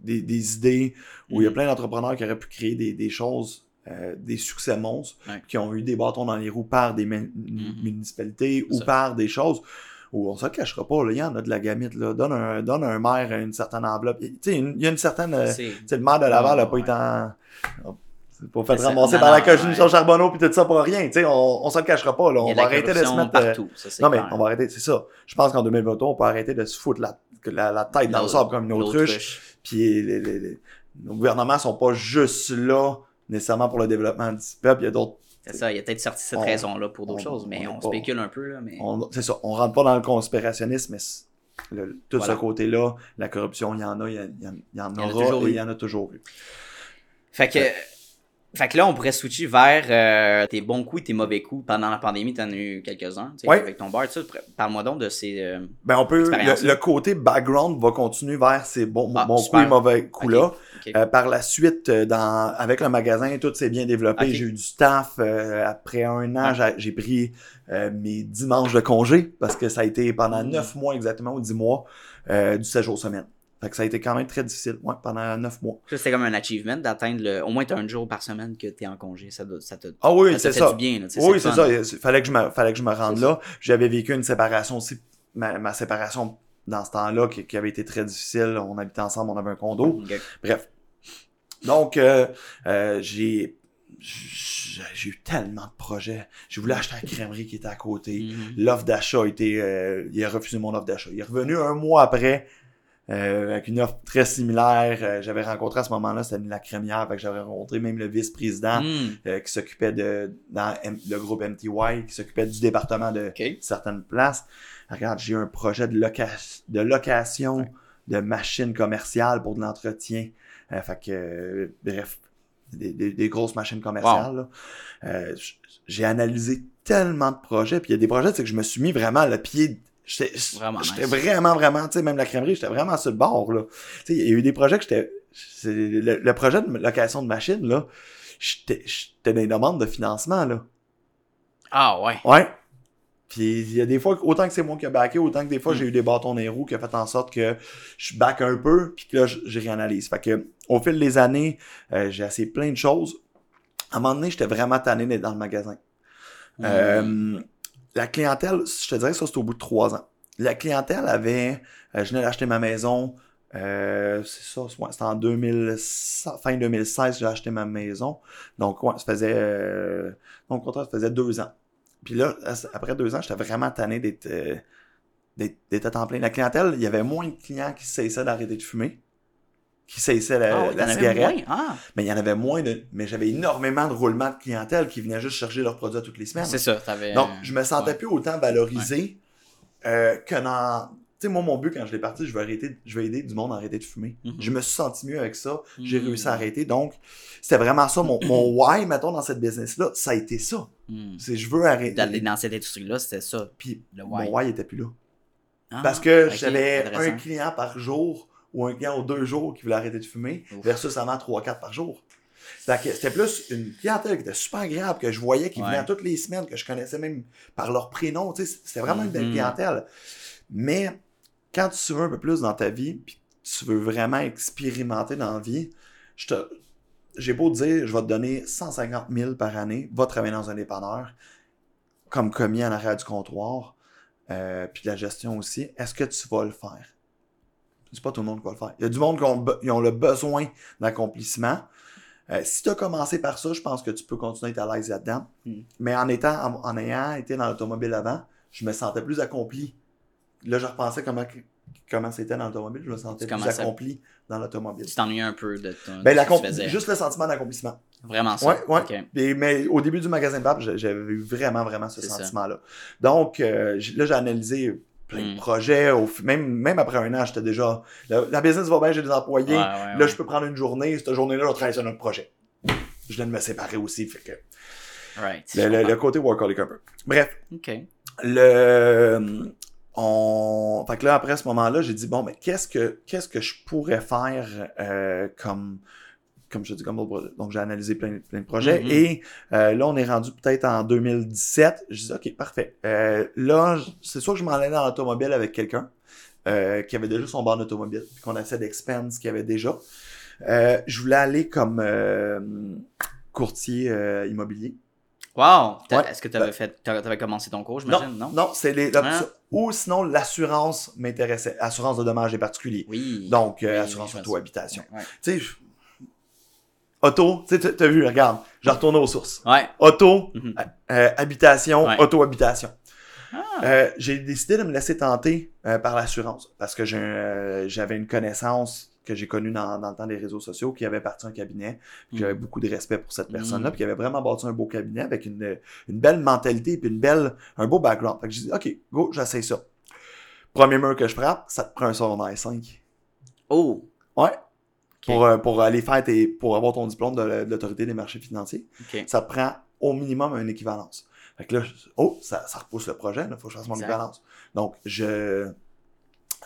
des, des idées où il y a Mhm. plein d'entrepreneurs qui auraient pu créer des, des choses, euh, des succès monstres, Ouais. qui ont eu des bâtons dans les roues par des Mhm. municipalités ou ça. par des choses où on se cachera pas, là, il y en a de la gamite, là. Donne un, donne un maire une certaine enveloppe. Tu sais, il y a une certaine. euh, C'est- tu sais, le maire de Laval a pas Ouais. été en. Fait C'est ça. ramasser par la commission ouais. Charbonneau puis tout ça pour rien. Tu sais, on, on se le cachera pas, là. On va arrêter de se mettre. euh, partout. Ça, c'est non, mais clair. on va arrêter, c'est ça. Je pense qu'en 2023, on peut arrêter de se foutre la, la, la tête dans le sable comme une autruche. Puis les, les- les- nos gouvernements sont pas juste là nécessairement pour le développement du peuple. Il y a d'autres. C'est ça, il a peut-être sorti cette On- raison-là pour d'autres choses, mais on on, est pas- spécule un peu, là, mais... C'est ça. On rentre pas dans le conspirationnisme, mais le- tout Voilà. ce côté-là, la corruption, il y en a, il y, en- il y en- y y aura il y en a toujours eu. Fait que... Fait que là, on pourrait switcher vers euh, tes bons coups et tes mauvais coups. Pendant la pandémie, t'en as eu quelques-uns, Ouais. avec ton bar, tu sais. Parle-moi donc de ces... euh, Ben, on peut. Le, côté background va continuer vers ces bons, Ah, bons coups et mauvais coups-là. Euh, par la suite, euh, dans, avec le magasin, tout s'est bien développé. J'ai eu du staff. euh, après un an, Ouais. j'ai- pris euh, mes dimanches de congé parce que ça a été pendant Mm. neuf mois exactement, ou dix mois, euh, du 7 jours semaine. Fait que ça a été quand même très difficile, ouais, pendant neuf mois. Ça, c'était comme un achievement d'atteindre le... au moins un jour par semaine que t'es en congé. Ça, doit- ça te... Ah oui, ça te fait ça. du bien, là, tu Oui, c'est ça. Il fallait que je me, fallait que je me rende là. J'avais vécu une séparation aussi. Ma, ma séparation dans ce temps-là, qui, qui avait été très difficile. On habitait ensemble, on avait un condo. Bref. Donc, euh, euh, j'ai j'ai j'ai eu tellement de projets. J'ai voulu acheter la crèmerie qui était à côté. Mhm. L'offre d'achat a été... euh, il a refusé mon offre d'achat. Il est revenu un mois après. Euh, avec une offre très similaire. Euh, j'avais rencontré à ce moment-là, c'était la crémière, fait que j'avais rencontré même le vice-président Hmm. euh, qui s'occupait de dans M- le groupe MTY, qui s'occupait du département de certaines places. Regarde, j'ai eu un projet de, loca de location de machines commerciales pour de l'entretien. Euh, fait que, euh, bref, des, des- des grosses machines commerciales. Euh, j'ai analysé tellement de projets, puis il y a des projets, c'est que je me suis mis vraiment le pied. J'étais Vraiment nice. vraiment, vraiment, tu sais, même la crèmerie, j'étais vraiment sur le bord, là. Tu sais, il y a eu des projets que j'étais. c'est- Le, le projet de location de machines, là, j'étais j'étais dans les demandes de financement, là. Ah ouais. Ouais. Puis il y a des fois, autant que c'est moi qui ai backé, autant que des fois Mm. j'ai eu des bâtons dans les roues qui a fait en sorte que je back un peu, puis que là, je, réanalyse. Fait que au fil des années, euh, j'ai essayé plein de choses. À un moment donné, j'étais vraiment tanné d'être dans le magasin. Hmm. Euh, la clientèle, je te dirais ça, c'était au bout de trois ans. La clientèle avait, euh, je venais d'acheter ma maison, euh, c'est ça, c'était en 2000, fin 2016, j'ai acheté ma maison. Donc, ouais, ça faisait, euh, mon contrat, ça faisait deux ans. Puis là, après deux ans, j'étais vraiment tanné d'être, euh, d'être, d'être à temps plein. La clientèle, il y avait moins de clients qui cessaient d'arrêter de fumer, qui cessaient la, Ah la cigarette. moins? Ah, Mais il y en avait moins de, mais j'avais énormément de roulements de clientèle qui venaient juste chercher leurs produits à toutes les semaines. c'est ça, t'avais... Donc, je me sentais ouais. plus autant valorisé euh, que dans. Tu sais, moi, mon but quand je l'ai parti, je vais arrêter, je vais aider du monde à arrêter de fumer. Mhm. Je me suis senti mieux avec ça. J'ai Mhm. réussi à arrêter. Donc, c'était vraiment ça. Mon, mon why, mettons, dans cette business-là, ça a été ça. Hmm. C'est je veux arrêter. Dans cette industrie-là, c'était ça. Puis, Le why. mon why était plus là. Ah, Parce que j'avais un client par jour ou un client aux deux jours qui voulait arrêter de fumer Ouf. versus avant 3-4 par jour. C'était plus une clientèle qui était super agréable, que je voyais qui Ouais. venait toutes les semaines, que je connaissais même par leur prénom. C'était vraiment une belle Mhm. clientèle. Mais quand tu veux un peu plus dans ta vie, puis tu veux vraiment expérimenter dans la vie, je te, j'ai beau te dire, je vais te donner 150 000 par année, va travailler dans un dépanneur, comme commis en arrière du comptoir, euh, puis de la gestion aussi, est-ce que tu vas le faire? C'est pas tout le monde qui va le faire. Il y a du monde qui ont, be- ils ont le besoin d'accomplissement. Euh, si tu as commencé par ça, je pense que tu peux continuer à être à l'aise là-dedans. Mm. Mais en étant, en, en ayant été dans l'automobile avant, je me sentais plus accompli. Là, je repensais comment, comment c'était dans l'automobile, je me sentais Tu plus accompli dans l'automobile. Tu t'ennuyais un peu de, ton, de Ben, ce que l'accom- tu faisais. juste le sentiment d'accomplissement. Vraiment ça. Ouais, ouais. Ok. Et- mais au début du magasin de j'avais eu vraiment, vraiment ce sentiment-là. Donc, euh, là, j'ai analysé plein Mm. de projets. Au, f- même, même après un an, j'étais déjà. La, la business va bien, j'ai des employés. Ouais, ouais, Là, je peux prendre une journée. Cette journée-là, je vais travailler sur notre projet. Je viens de me séparer aussi. Fait que Right. le, le- côté workaholic un peu. Bref, Ok. le on fait que là après ce moment-là j'ai dit bon mais qu'est-ce que qu'est-ce que je pourrais faire euh, comme comme je dis comme donc j'ai analysé plein, plein de projets Mhm. et euh, là on est rendu peut-être en 2017 je dis ok parfait Euh, là c'est sûr que je m'en allais dans l'automobile avec quelqu'un euh, qui avait déjà son bar d'automobile puis qu'on essaie d'expand ce qu'il avait déjà je voulais aller comme courtier immobilier Wow! Ouais. Est-ce que t'avais fait, t'avais t'avais commencé ton cours, j'imagine, non? non, c'est les. Hein? Ou sinon, l'assurance m'intéressait. Assurance de dommages et particuliers. Oui. Donc, Oui, assurance oui, auto-habitation. Tu sais, auto, tu sais, t'as- vu, regarde, j'ai retourné aux sources. Ouais. Auto, Mhm. euh, habitation, Ouais. auto-habitation. Ah. Euh, j'ai décidé de me laisser tenter euh, par l'assurance parce que euh, j'avais une connaissance que j'ai connue dans, dans le temps des réseaux sociaux qui avait parti un cabinet. puis J'avais Mm. beaucoup de respect pour cette personne-là, Mm. puis qui avait vraiment bâti un beau cabinet avec une, une belle mentalité une belle, un beau background. Fait que j'ai dit, OK, go, j'essaie ça. Premier mur que je frappe, ça te prend un secondaire 5. Oh! Ouais. Pour, euh, pour aller faire tes, pour avoir ton diplôme de, de l'autorité des marchés financiers, ça prend au minimum une équivalence. Fait que là, oh, ça, ça repousse le projet, il faut que je fasse mon Exact. équivalence. Donc, je,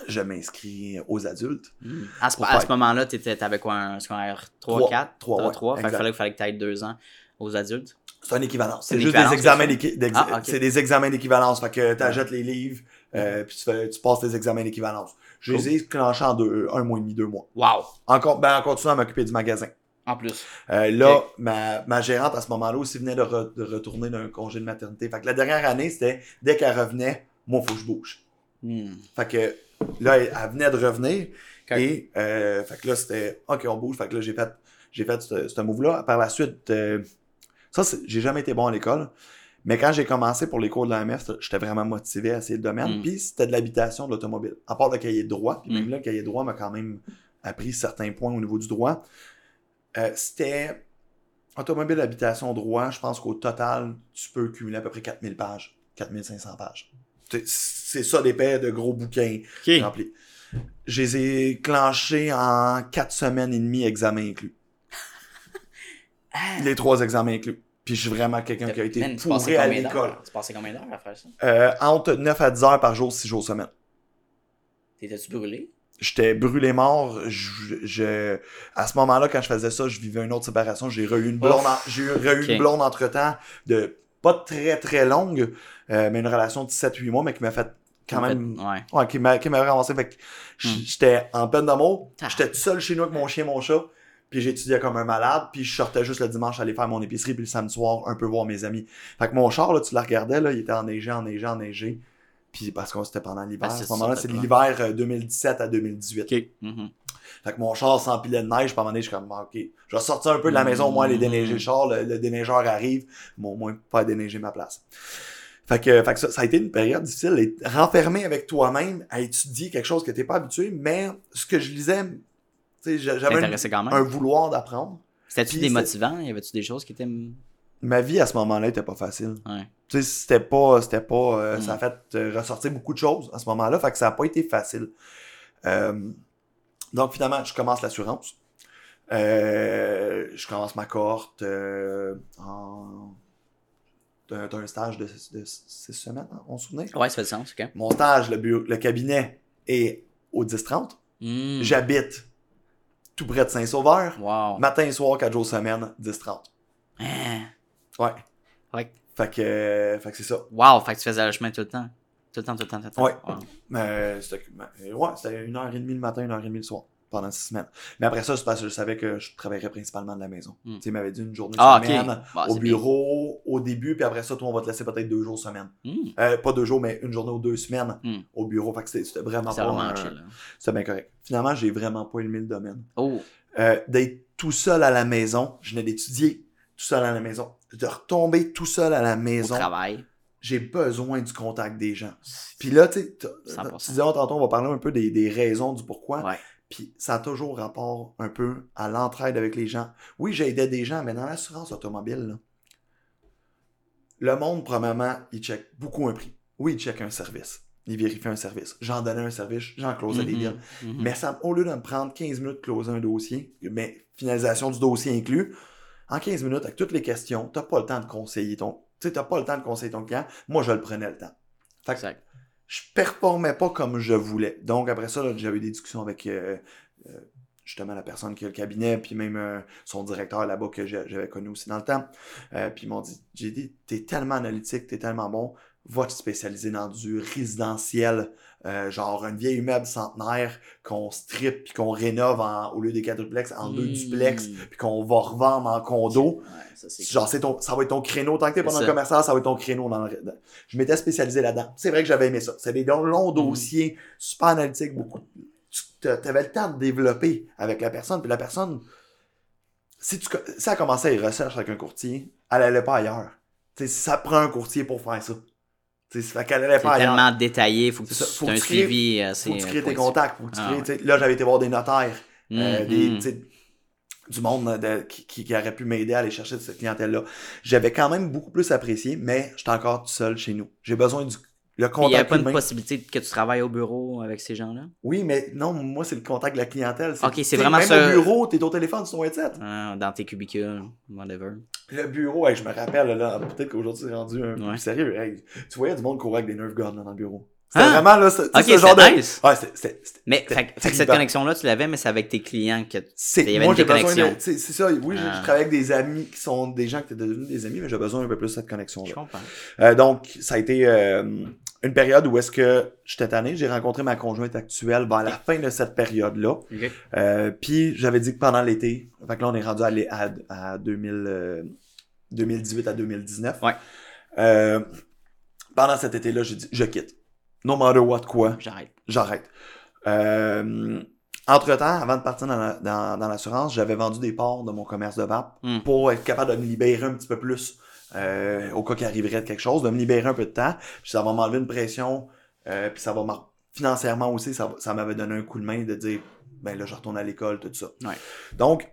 je m'inscris aux adultes. Hmm. À ce, à moment-là, t'étais- t'avais quoi, un secondaire 3, Trois. 4? Trois, ouais, 3. Fait exact. fallait, fallait que t'ailles deux ans aux adultes? C'est une équivalence. C'est juste des examens que tu d'équi- d'ex- Ah. C'est des examens d'équivalence. Fait que t'achètes les livres, euh, puis tu, fais, tu passes tes examens d'équivalence. Je les Cool. ai clenchés en deux, un mois et demi, deux mois. Wow! Encore, ben, en continuant à m'occuper du magasin. En plus. Euh, là, ma, ma gérante à ce moment-là aussi venait de, re- de retourner d'un congé de maternité. Fait que la dernière année, c'était dès qu'elle revenait, moi, faut que je bouge. Hmm. Fait que là, elle, elle venait de revenir. Et euh, fait que là, c'était OK, on bouge. Fait que là, j'ai fait, j'ai fait ce, ce move-là. Par la suite, euh, ça, j'ai jamais été bon à l'école. Mais quand j'ai commencé pour les cours de l'AMF, j'étais vraiment motivé à essayer le domaine. Mm. Puis c'était de l'habitation de l'automobile. À part le cahier de droit, puis Mm. même là, le cahier de droit m'a quand même appris certains points au niveau du droit. Euh, c'était automobile, habitation, droit. Je pense qu'au total, tu peux cumuler à peu près 4000 pages, 4500 pages. C'est- ça d'épais de gros bouquins remplis. Je les ai clenchés en 4 semaines et demie, examen inclus. Ah. Les trois examens inclus. Puis je suis vraiment quelqu'un qui a été pourri à combien d'heures? l'école. Tu passais combien d'heures à faire ça? Euh, entre 9 à 10 heures par jour, 6 jours semaine. T'étais-tu brûlé? J'étais brûlé mort. Je, je- à ce moment-là, quand je faisais ça, je vivais une autre séparation. J'ai eu une blonde, en- j'ai eu une blonde entre-temps de pas très très longue, euh, mais une relation de 7-8 mois, mais qui m'a fait quand même Ouais. Ouais, qui m'a qui m'a ramassé. Fait que Hmm. j'étais en peine d'amour. Ah. J'étais tout seul chez nous avec mon chien, mon chat. Puis j'étudiais comme un malade. Puis je sortais juste le dimanche aller faire mon épicerie. Puis le samedi soir, un peu voir mes amis. Fait que mon char, là, tu le regardais, là, il était enneigé, enneigé, enneigé. Puis parce qu'on c'était pendant l'hiver. Ah, à c'est ce moment-là, c'est l'hiver euh, 2017 à 2018. Ok. Mhm. Fait que mon char s'empilait de neige. Puis à un moment donné, je suis comme, ok, je vais sortir un peu de la maison, moi, aller Hmm. déneiger le char. Le, le déneigeur arrive. Bon, au moins, pas déneiger ma place. Fait que, fait que ça, ça a été une période difficile. Être renfermé avec toi-même, à étudier quelque chose que t'es pas habitué. Mais ce que je lisais, j'avais un vouloir d'apprendre. C'était-tu motivants? Y avait-tu des choses qui étaient. Ma vie à ce moment-là était pas facile. Ouais. Tu sais, c'était pas, c'était pas, euh, Mm. ça a fait euh, ressortir beaucoup de choses à ce moment-là, fait que ça a pas été facile. Euh, donc finalement, je commence l'assurance. Euh, je commence ma cohorte en d'un d'un stage de, de six semaines, hein, on se souvient? Ouais, ça fait du sens, ok. Mon stage, le, bureau, le cabinet est au 10-30. Hmm. J'habite tout près de Saint-Sauveur. Wow. Matin et soir, 4 jours semaine, 10-30. Ah. Ouais. Ouais. Fait que, euh, fait que c'est ça. Wow, fait que tu faisais le chemin tout le temps. Tout le temps, tout le temps, tout le temps. Ouais. Wow. Ouais, c'était une heure et demie le matin, une heure et demie le soir, pendant six semaines. Mais après ça, c'est parce que je savais que je travaillerais principalement de la maison. Hmm. Tu sais, il m'avait dit une journée Ah, semaine Bah, au bureau au début, puis après ça, toi, on va te laisser peut-être deux jours semaine. Hmm. Euh, pas deux jours, mais une journée ou deux semaines Hmm. au bureau. Fait que c'était vraiment pas vraiment hein. C'était bien correct. Finalement, j'ai vraiment pas aimé le domaine. Oh, Euh, D'être tout seul à la maison, je venais d'étudier tout seul à la maison. De retomber tout seul à la au maison, travail. j'ai besoin du contact des gens. Puis là, tu sais, t'as- 100%. tu disais oh, tantôt, on va parler un peu des, des raisons du pourquoi. Ouais. Puis ça a toujours rapport un peu à l'entraide avec les gens. Oui, j'aidais des gens, mais dans l'assurance automobile, là, le monde, probablement, il check beaucoup un prix. Oui, il check un service. Il vérifie un service. J'en donnais un service, j'en closais des Mhm. deals. Mhm. Mais ça, au lieu de me prendre 15 minutes de closer un dossier, mais finalisation du dossier inclus, en 15 minutes, avec toutes les questions, t'as pas le temps de conseiller ton. Tu sais, t'as pas le temps de conseiller ton client. Moi, je le prenais le temps. Fait que Exact. Je performais pas comme je voulais. Donc après ça, j'avais des discussions avec euh, euh, justement la personne qui a le cabinet, puis même euh, son directeur là-bas que j'avais connu aussi dans le temps. Euh, puis ils m'ont dit, j'ai dit, t'es tellement analytique, t'es tellement bon, va te spécialiser dans du résidentiel, euh, genre un vieil immeuble centenaire qu'on strip puis qu'on rénove en- au lieu des quadruplex en deux Hmm. duplex, puis qu'on va revendre en condo. Ouais, ça, c'est Genre, c'est ton, ça va être ton créneau. Tant que t'es pas dans le ça. commercial, ça va être ton créneau dans le. Je m'étais spécialisé là-dedans. C'est vrai que j'avais aimé ça. C'est des longs, longs Mm. dossiers, super analytiques, beaucoup. Tu avais le temps de développer avec la personne, puis la personne, si tu co- si elle commençait les recherches avec un courtier, elle allait pas ailleurs. Tu sais, ça prend un courtier pour faire ça. Tu sais, ça fait qu'elle allait C'est pas ailleurs. tellement détaillé, faut que tu. Faut un que tu crées- suivi assez. Faut que tu crées euh, tes contacts. Faut que tu Ah, crées, ouais. Là, j'avais été voir des notaires. Euh, Mhm. des, du monde de- qui, qui, qui aurait pu m'aider à aller chercher cette clientèle-là. J'avais quand même beaucoup plus apprécié, mais j'étais encore tout seul chez nous. J'ai besoin du le Il n'y a pas une humain. possibilité que tu travailles au bureau avec ces gens-là? Oui, mais non, moi, c'est le contact de la clientèle. Ok, c'est tu vraiment même ça. au bureau, t'es au téléphone sur ton headset. Ah, dans tes cubicules, whatever. Le bureau, hey, je me rappelle, là, peut-être qu'aujourd'hui, c'est rendu un peu Ouais. plus sérieux. Hey, tu voyais du monde courir avec des Nerf guns là, dans le bureau. C'était Ah! vraiment, là, c'est- tu sais, Ok, ce genre de... nice. Ouais, Mais c'était fait, fait que cette connexion-là, tu l'avais, mais c'est avec tes clients que. Il y avait moi, une tu sais, c'est ça, oui, j'ai- Ah. je travaille avec des amis qui sont des gens qui étaient devenus des amis, mais j'ai besoin un peu plus de cette connexion-là. Je comprends. Euh, donc, ça a été euh, une période où est-ce que j'étais tanné. J'ai rencontré ma conjointe actuelle vers la fin de cette période-là. Euh, puis, j'avais dit que pendant l'été, fait que là, on est rendu à, à, à 2000, euh, 2018 à 2019. Ouais. Euh, pendant cet été-là, j'ai dit, je quitte. No matter what, quoi, J'arrête. j'arrête. Entre-temps, avant de partir dans, la- dans, dans l'assurance, j'avais vendu des parts de mon commerce de vape Hmm. pour être capable de me libérer un petit peu plus euh, au cas qu'il arriverait de quelque chose, de me libérer un peu de temps, puis ça va m'enlever une pression, euh, puis ça va m'en- financièrement aussi, ça, ça m'avait donné un coup de main de dire, ben là, je retourne à l'école, tout ça. Ouais. Donc,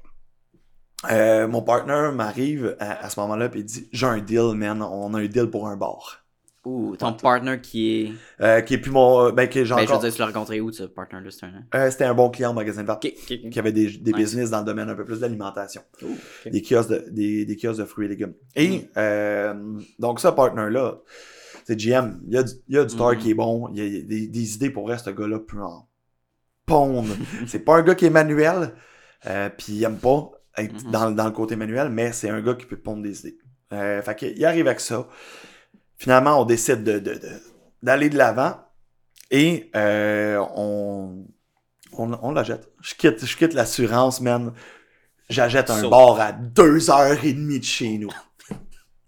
euh, mon partner m'arrive à, à ce moment-là, puis il dit, j'ai un deal, man, on a un deal pour un bar. Ouh, ton partner qui est. Euh, qui est plus mon, ben, que j'ai Ben, je veux encore, dire, tu l'as rencontré où, ce partner-là, c'est un. hein? Euh, c'était un bon client au magasin de vente Ok, ok, ok. qui avait des, des Nice. business dans le domaine un peu plus d'alimentation. Des kiosques de, des, des kiosques de fruits et légumes. Et Mm. euh, donc, ce partner-là, c'est GM. Il y a du, il y a du Mhm. qui est bon. Il y a, des, des idées pour vrai, ce gars-là peut en pondre. c'est pas un gars qui est manuel, euh, puis il aime pas être Mhm. dans, dans le côté manuel, mais c'est un gars qui peut pondre des idées. Euh, fait qu'il arrive avec ça. Finalement, on décide de, de- de- d'aller de l'avant et euh, on, on, on la jette. Je quitte, je quitte l'assurance, man. J'achète un bar à deux heures et demie de chez nous.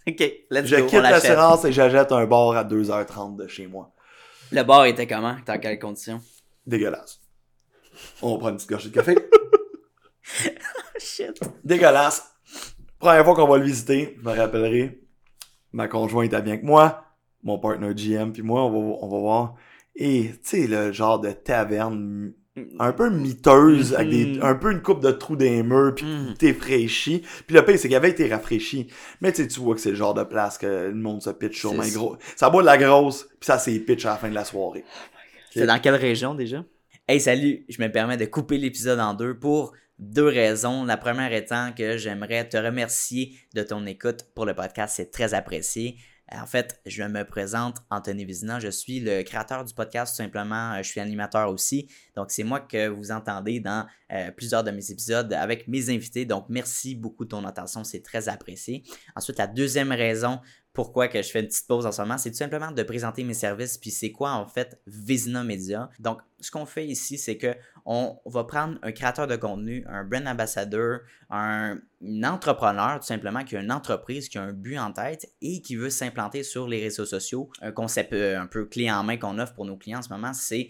Ok, let's Je go, quitte l'assurance et j'achète un bar à 2h30 de chez moi. Le bar était comment? Dans quelles conditions? Dégueulasse. On prend une petite gorgée de café. Shit. Dégueulasse. Première fois qu'on va le visiter, je me rappellerai, ma conjointe est bien que moi, mon partner GM, puis moi, on va, on va voir. Et, tu sais, le genre de taverne un peu miteuse, avec des, Mhm. un peu une coupe de trous des murs, puis Mhm. t'es fraîchi. Puis le pire, c'est qu'il avait été rafraîchi. Mais tu sais, tu vois que c'est le genre de place que le monde se pitch sur ça. gros. Ça boit de la grosse, puis ça c'est pitch à la fin de la soirée. C'est dans quelle région déjà? Hey, salut! Je me permets de couper l'épisode en deux pour deux raisons. La première étant que j'aimerais te remercier de ton écoute pour le podcast. C'est très apprécié. En fait, je me présente Anthony Vizina. Je suis le créateur du podcast, tout simplement. Euh, Je suis animateur aussi. Donc, c'est moi que vous entendez dans euh, plusieurs de mes épisodes avec mes invités. Donc, merci beaucoup de ton attention. C'est très apprécié. Ensuite, la deuxième raison pourquoi je fais une petite pause en ce moment, c'est tout simplement de présenter mes services. Puis c'est quoi en fait Vizina Media. Donc, ce qu'on fait ici, c'est que on va prendre un créateur de contenu, un brand ambassadeur, un, entrepreneur tout simplement qui a une entreprise, qui a un but en tête et qui veut s'implanter sur les réseaux sociaux. Un concept euh, un peu clé en main qu'on offre pour nos clients en ce moment, c'est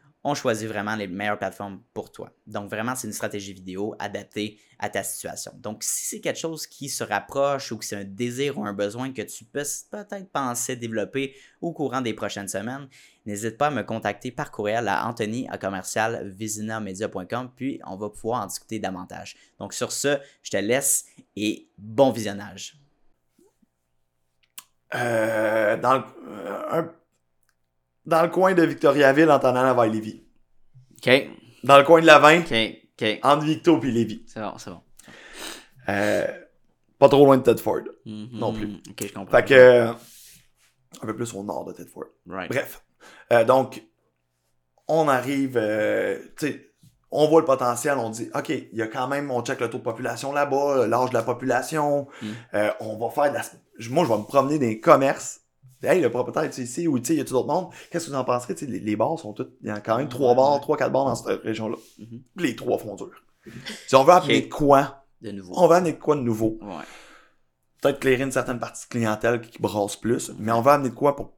on choisit vraiment les meilleures plateformes pour toi. Donc vraiment, c'est une stratégie vidéo adaptée à ta situation. Donc si c'est quelque chose qui se rapproche ou que c'est un désir ou un besoin que tu peux peut-être penser développer au courant des prochaines semaines, n'hésite pas à me contacter par courriel à anthony à commercial puis on va pouvoir en discuter davantage. Donc sur ce, je te laisse et bon visionnage. Euh, euh, dans le coin de Victoriaville en t'en allant vers Lévis. OK, Dans le coin de la 20, OK, OK. entre Victo et Lévis. C'est bon, c'est bon. Euh, pas trop loin de Tedford. Mhm. Non plus. OK, je comprends. Fait que... un peu plus au nord de Tedford. Right. Bref. Euh, donc, on arrive, euh, tu sais, on voit le potentiel, on dit, OK, il y a quand même, on check le taux de population là-bas, l'âge de la population, Mm. euh, on va faire de la... Moi, je vais me promener dans les commerces. Hey, le propriétaire est ici, ou tu il y a tout d'autres monde. Qu'est-ce que vous en penserez? Les, les bars sont tous, il y a quand même trois bars, trois, quatre bars dans cette région-là. Mhm. Les trois font dur. Si on veut amener de quoi, De nouveau. on va amener de quoi de nouveau? Ouais. peut-être clairer une certaine partie de clientèle qui brasse plus, mais on va amener de quoi pour.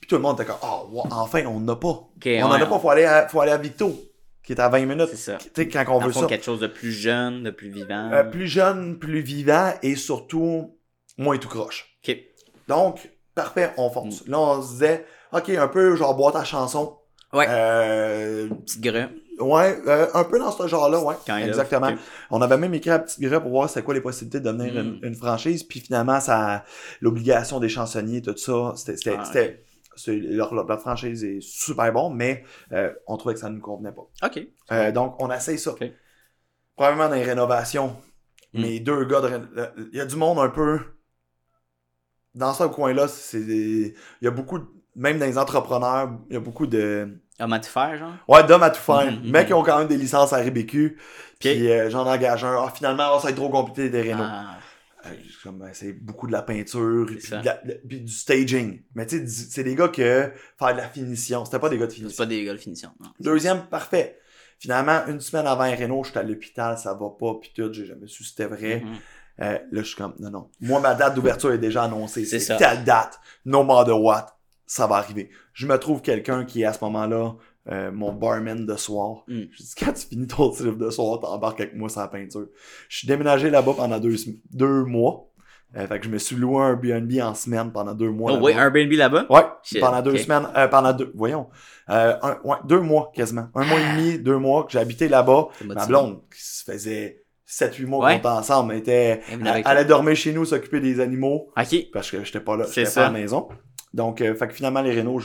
Puis tout le monde était comme, ah, ouais, enfin, on n'a pas. On n'en a pas, faut aller, à, faut aller à Victo, qui est à 20 minutes. C'est ça. Tu sais, quand on Dans veut fond, ça. quelque chose de plus jeune, de plus vivant. Euh, plus jeune, plus vivant et surtout moins tout croche. OK. Donc, parfait, on fonce. Là, on se disait, ok, un peu genre boîte à chansons. Ouais. Euh, Petite ouais, euh, un peu dans ce genre-là, ouais. Kind of. exactement. On avait même écrit à Petite Grue pour voir c'était quoi les possibilités de devenir Mm. une, une franchise. Puis finalement, ça, l'obligation des chansonniers, tout ça, c'était, c'était, Ah, c'est- leur, leur- leur franchise est super bon, mais euh, on trouvait que ça ne nous convenait pas. OK. Euh, donc, on essaye ça. Probablement dans les rénovations. Mm. Mais deux gars de Il y a du monde un peu. Dans ce coin-là, c'est des- il y a beaucoup, de- même dans les entrepreneurs, il y a beaucoup de. Homme à tout faire, genre? Ouais, d'hommes à tout faire. Mhm, Mais mhm. qui ont quand même des licences à RBQ. Puis euh, j'en engage un. Ah, finalement, ça va être trop compliqué des rénaux. Ah, Euh, ben, c'est beaucoup de la peinture, puis, ça. de la- de- puis du staging. Mais tu sais, c'est des gars que faire de la finition. C'était pas des gars de finition. pas des gars de finition. non. Deuxième, parfait. Finalement, une semaine avant Renault, j'étais à l'hôpital, ça va pas, puis tout, j'ai jamais su si c'était vrai. Mhm. Euh, là, je suis comme, non, non. Moi, ma date d'ouverture est déjà annoncée. C'est telle date, no matter what, ça va arriver. Je me trouve quelqu'un qui est à ce moment-là euh, mon barman de soir. Mm. Je dis, quand tu finis ton trip de soir, t'embarques avec moi sur la peinture. Je suis déménagé là-bas pendant deux, deux mois. Euh, fait que je me suis loué un B&B en semaine pendant deux mois. Oh, oui, un Airbnb là-bas? Ouais, Shit, pendant deux semaines, euh, pendant deux, voyons, euh, un- ouais, deux mois quasiment. Un mois et demi, deux mois que j'ai habité là-bas. Ma blonde, qui se faisait 7-8 mois Ouais. qu'on était ensemble, était, Elle allait dormir chez nous, s'occuper des animaux, Ok. parce que j'étais pas là, j'étais pas à la maison. Donc, euh, fait que finalement, les rénaux,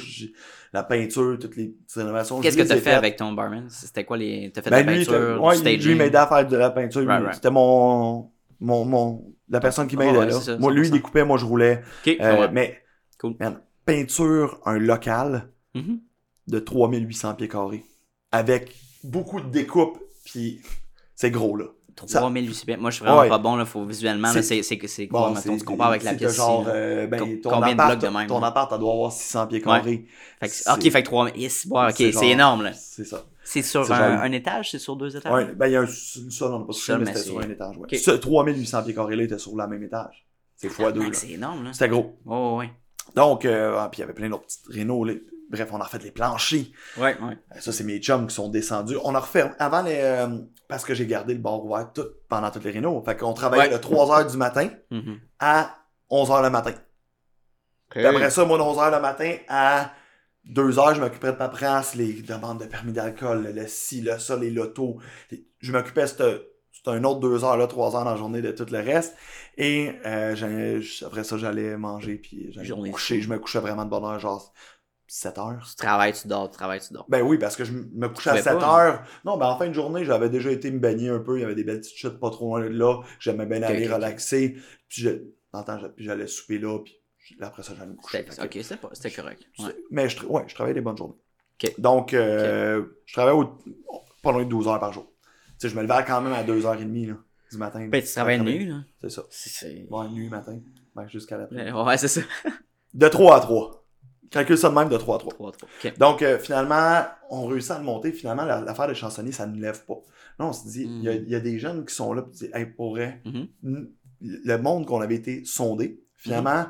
la peinture, toutes les petites rénovations. Qu'est-ce que ai t'as fait faites. avec ton barman? C'était quoi les. T'as fait Ben, de la lui, peinture, ouais, staging? lui m'aidait à faire de la peinture. lui, Right, right. C'était mon, mon, mon, la personne qui Oh, m'aidait ouais, là. ça, moi, lui, il 100%. découpait, moi, je roulais. Euh, mais, Cool. man, peinture, un local, Mhm. de 3800 pieds carrés. Avec beaucoup de découpes, puis c'est gros, là. 3800 pieds. Moi, je suis vraiment Ouais. pas bon, là. Faut visuellement, C'est- c'est c'est- c'est quoi, Bon, mettons, tu compares avec la c'est pièce. genre, ici, euh, ben, ton combien de blocs de même, Ton appart, ça doit avoir 600 pieds carrés. Fait que- C'est- ok, fait que 3000. Yes, ouais, ok, c'est énorme, là. C'est ça. C'est sur un, genre- un étage, c'est sur deux étages? Ouais, ben, il y a un sol, on n'a pas touché, mais c'était sur un étage, ouais. Ok. Ce 3800 pieds carrés là était sur le même étage. C'est x2, Mec, là. C'est énorme, là. C'était gros. Oh, ouais. Donc, euh, ah, puis il y avait plein d'autres petites rénaux, là. Bref, on a refait les planchers. Ouais, ouais. Euh, Ça, c'est mes chums qui sont descendus. On a refait, avant les, euh, parce que j'ai gardé le bar ouvert tout, pendant toutes les rénaux. Fait qu'on travaillait Ouais. de 3h du matin Mhm. à 11h le matin. Puis après ça, moi, de 11h le matin à 2h, je m'occupais de paperasse, les demandes de permis d'alcool, le, ci, le ça, les lotos. Je m'occupais, c'était c'était un autre 2 heures, là, 3 heures dans la journée de tout le reste. Et euh, après ça, j'allais manger, puis j'allais me coucher. Je me couchais vraiment de bonne heure, genre 7 heures. Tu travailles, tu dors, tu travailles, tu dors. Ben oui, parce que je me couchais à pouvais 7 pas, heures. Non, ben en fin de journée, j'avais déjà été me baigner un peu. Il y avait des belles petites chutes pas trop loin de là. J'aimais bien aller relaxer. Puis je, temps, j'allais souper là. Puis après ça, j'allais me coucher. Ok, c'était pas- c'était correct. Ouais. Mais je, ouais, je travaillais des bonnes journées. Donc, euh, je travaillais au- pas loin de 12 heures par jour. Tu sais, je me levais quand même à 2h30 là, du matin. Ben, tu travailles nuit, là. C'est ça. Ouais, nuit, matin. Ben, jusqu'à l'après. Ouais, c'est ça. De 3 à 3. Calcule ça de même de 3 à 3. 3, 3. Ok. Donc, euh, finalement, on réussit à le monter. Finalement, la- l'affaire des chansonniers, ça ne lève pas. Là, on se dit, il y a- Mm. il y, a des jeunes qui sont là, ils disent, hey, pour Mhm. n- le monde qu'on avait été sondé, finalement,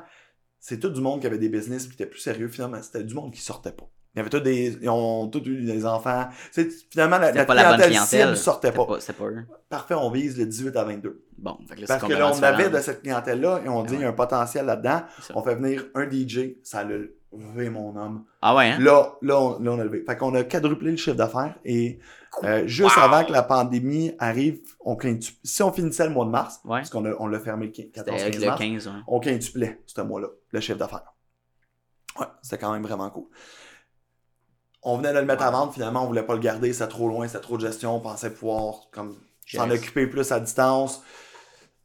c'est tout du monde qui avait des business qui était plus sérieux. Finalement, c'était du monde qui sortait pas. Il y avait tous des, ils ont tous eu des enfants. C'est, finalement, la, pas la bonne clientèle clientèle. cible sortait pas. C'était pas eux. Parfait, on vise le 18 à 22. Bon, fait que là, Parce que là, on avait de cette clientèle-là et on dit, il y a un potentiel là-dedans. On fait venir un DJ, ça l'a levé mon homme. Ah ouais, hein? Là, là, on, là, on a levé. Fait qu'on a quadruplé le chiffre d'affaires et euh, juste Wow! avant que la pandémie arrive, on quintuple. Si on finissait le mois de mars, Ouais. parce qu'on a, on l'a fermé le 15 C'était avec 14-15 le mars, 15, ouais. on quintuplait ce mois-là, le chiffre d'affaires. Ouais, c'était quand même vraiment cool. On venait de le mettre à vendre, finalement, on voulait pas le garder, c'était trop loin, c'était trop de gestion, on pensait pouvoir comme s'en Yes. occuper plus à distance.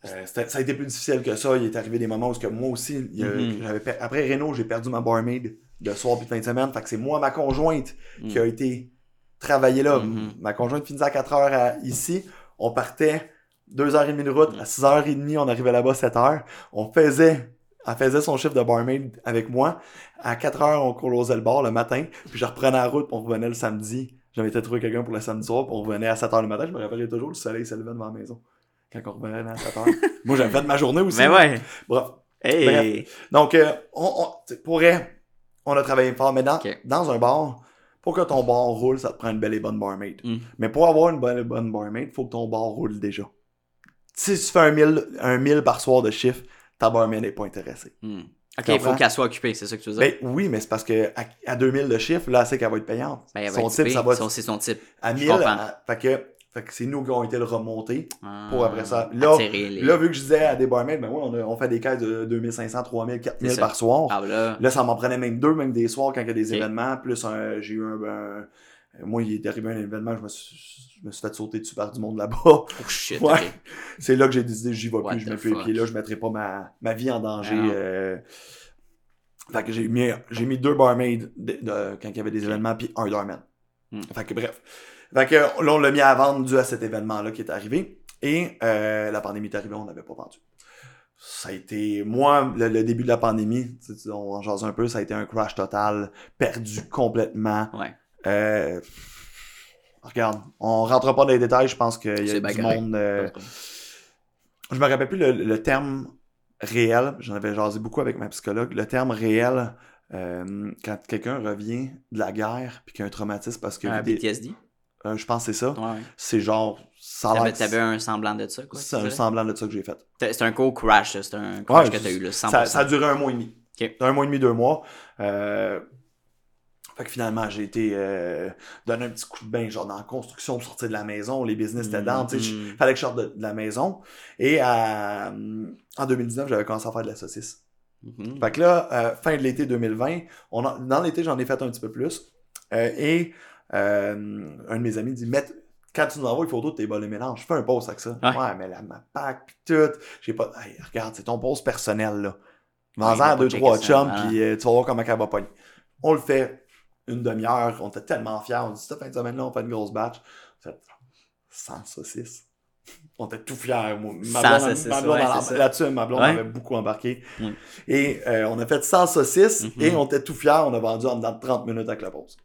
Euh, ça a été plus difficile que ça. Il est arrivé des moments où que moi aussi, Mhm. per- après Renault, j'ai perdu ma barmaid de soir puis de fin de semaine. Fait que c'est moi, ma conjointe, qui a été travailler là. Mhm. Ma conjointe finissait à 4 heures à- ici. On partait 2h30 de route. À 6h30, on arrivait là-bas 7 heures. On faisait, elle faisait son chiffre de barmaid avec moi. À 4 heures, on closait le bar le matin. Puis je reprenais la route, puis on revenait le samedi. J'avais été trouver quelqu'un pour le samedi soir, puis on revenait à 7 heures le matin. Je me rappelais toujours, le soleil se levait devant la maison. Quand on revenait à 7 heures. moi, j'avais fait ma journée aussi. Mais ouais. Bref. Hey! Donc, euh, on, on, t'sais, pour vrai, on a travaillé fort. Mais dans, dans un bar, pour que ton bar roule, ça te prend une belle et bonne barmaid. Mm. Mais pour avoir une bonne et bonne barmaid, faut que ton bar roule déjà. Si tu fais un 1000, un 1000 par soir de chiffre, ta barmaid n'est pas intéressée. Hmm. Ok, il faut qu'elle soit occupée, c'est ça que tu veux dire? Ben oui, mais c'est parce que à, à 2000 de chiffre, là, c'est qu'elle va être payante. Ben, elle va son être type, occupée, ça va son- C'est son type. à je 1000. comprends. à- fait que, fait que c'est nous qui avons été le remonter. Ah, Pour après ça. Là- les... Là, vu que je disais à des barmaids, ben oui, on, a- on fait des caisses de 2500, 3000, 4000 C'est ça. par soir. Ah, ben là... Là, ça m'en prenait même deux, même des soirs quand il y a des événements. Plus, j'ai eu un, un- Moi, il est arrivé un événement, je me suis, je me suis fait sauter dessus par du monde là-bas. Oh shit, Ouais. C'est là que j'ai décidé, j'y vais What plus, je mets plus les pieds là, je mettrai pas ma, ma vie en danger. Ah euh. Fait que j'ai mis, j'ai mis deux barmaids de, de- quand il y avait des événements, puis un doorman. Hmm. Fait que bref. Fait que là, on l'a mis à vendre dû à cet événement-là qui est arrivé. Et euh, la pandémie est arrivée, on n'avait pas vendu. ça a été, moi, le, le début de la pandémie, on en jase un peu, ça a été un crash total, perdu complètement. Ouais. Euh, regarde, on rentre pas dans les détails, je pense qu'il y a du monde. euh, je me rappelle plus le, le terme réel, j'en avais jasé beaucoup avec ma psychologue. Le terme réel, euh, quand quelqu'un revient de la guerre puis qu'il y a un traumatisme parce que Un des- PTSD. Euh, je pense que c'est ça. Ouais, ouais. C'est genre, ça T'avais, un semblant de ça, quoi. c'est un semblant de ça que j'ai fait. C'est un gros crash. C'est un crash que t'as eu, là. 100%. Ça, ça a duré un mois et demi. Un mois et demi, deux mois. Euh, fait que finalement, j'ai été euh, donner un petit coup de bain, genre dans la construction pour sortir de la maison. Les business étaient dedans. tu sais, Mhm. fallait que je sorte de, de la maison. Et euh, en 2019, j'avais commencé à faire de la saucisse. Mhm. Fait que là, fin de l'été 2020, on a- dans l'été, j'en ai fait un petit peu plus. Et euh, un de mes amis dit Mets- quand tu nous envoies une photo de tes bols de mélange, fais un post avec ça. Ouais. Ouais, mais la ma pack pis tout. J'ai pas. Hey, regarde, c'est ton post personnel là. Vends-en deux, trois chums, voilà. puis euh, tu vas voir comment elle va pogner. On le fait une demi-heure, on était tellement fiers. On dit cette fin de semaine-là, on fait une grosse batch. On fait 100 saucisses. On était tout fiers. Moi, Ma 100 blonde, ouais, là-dessus, ma blonde Ouais. avait beaucoup embarqué. Et euh, on a fait 100 saucisses Mhm. et on était tout fiers. On a vendu en dedans de 30 minutes avec la pause.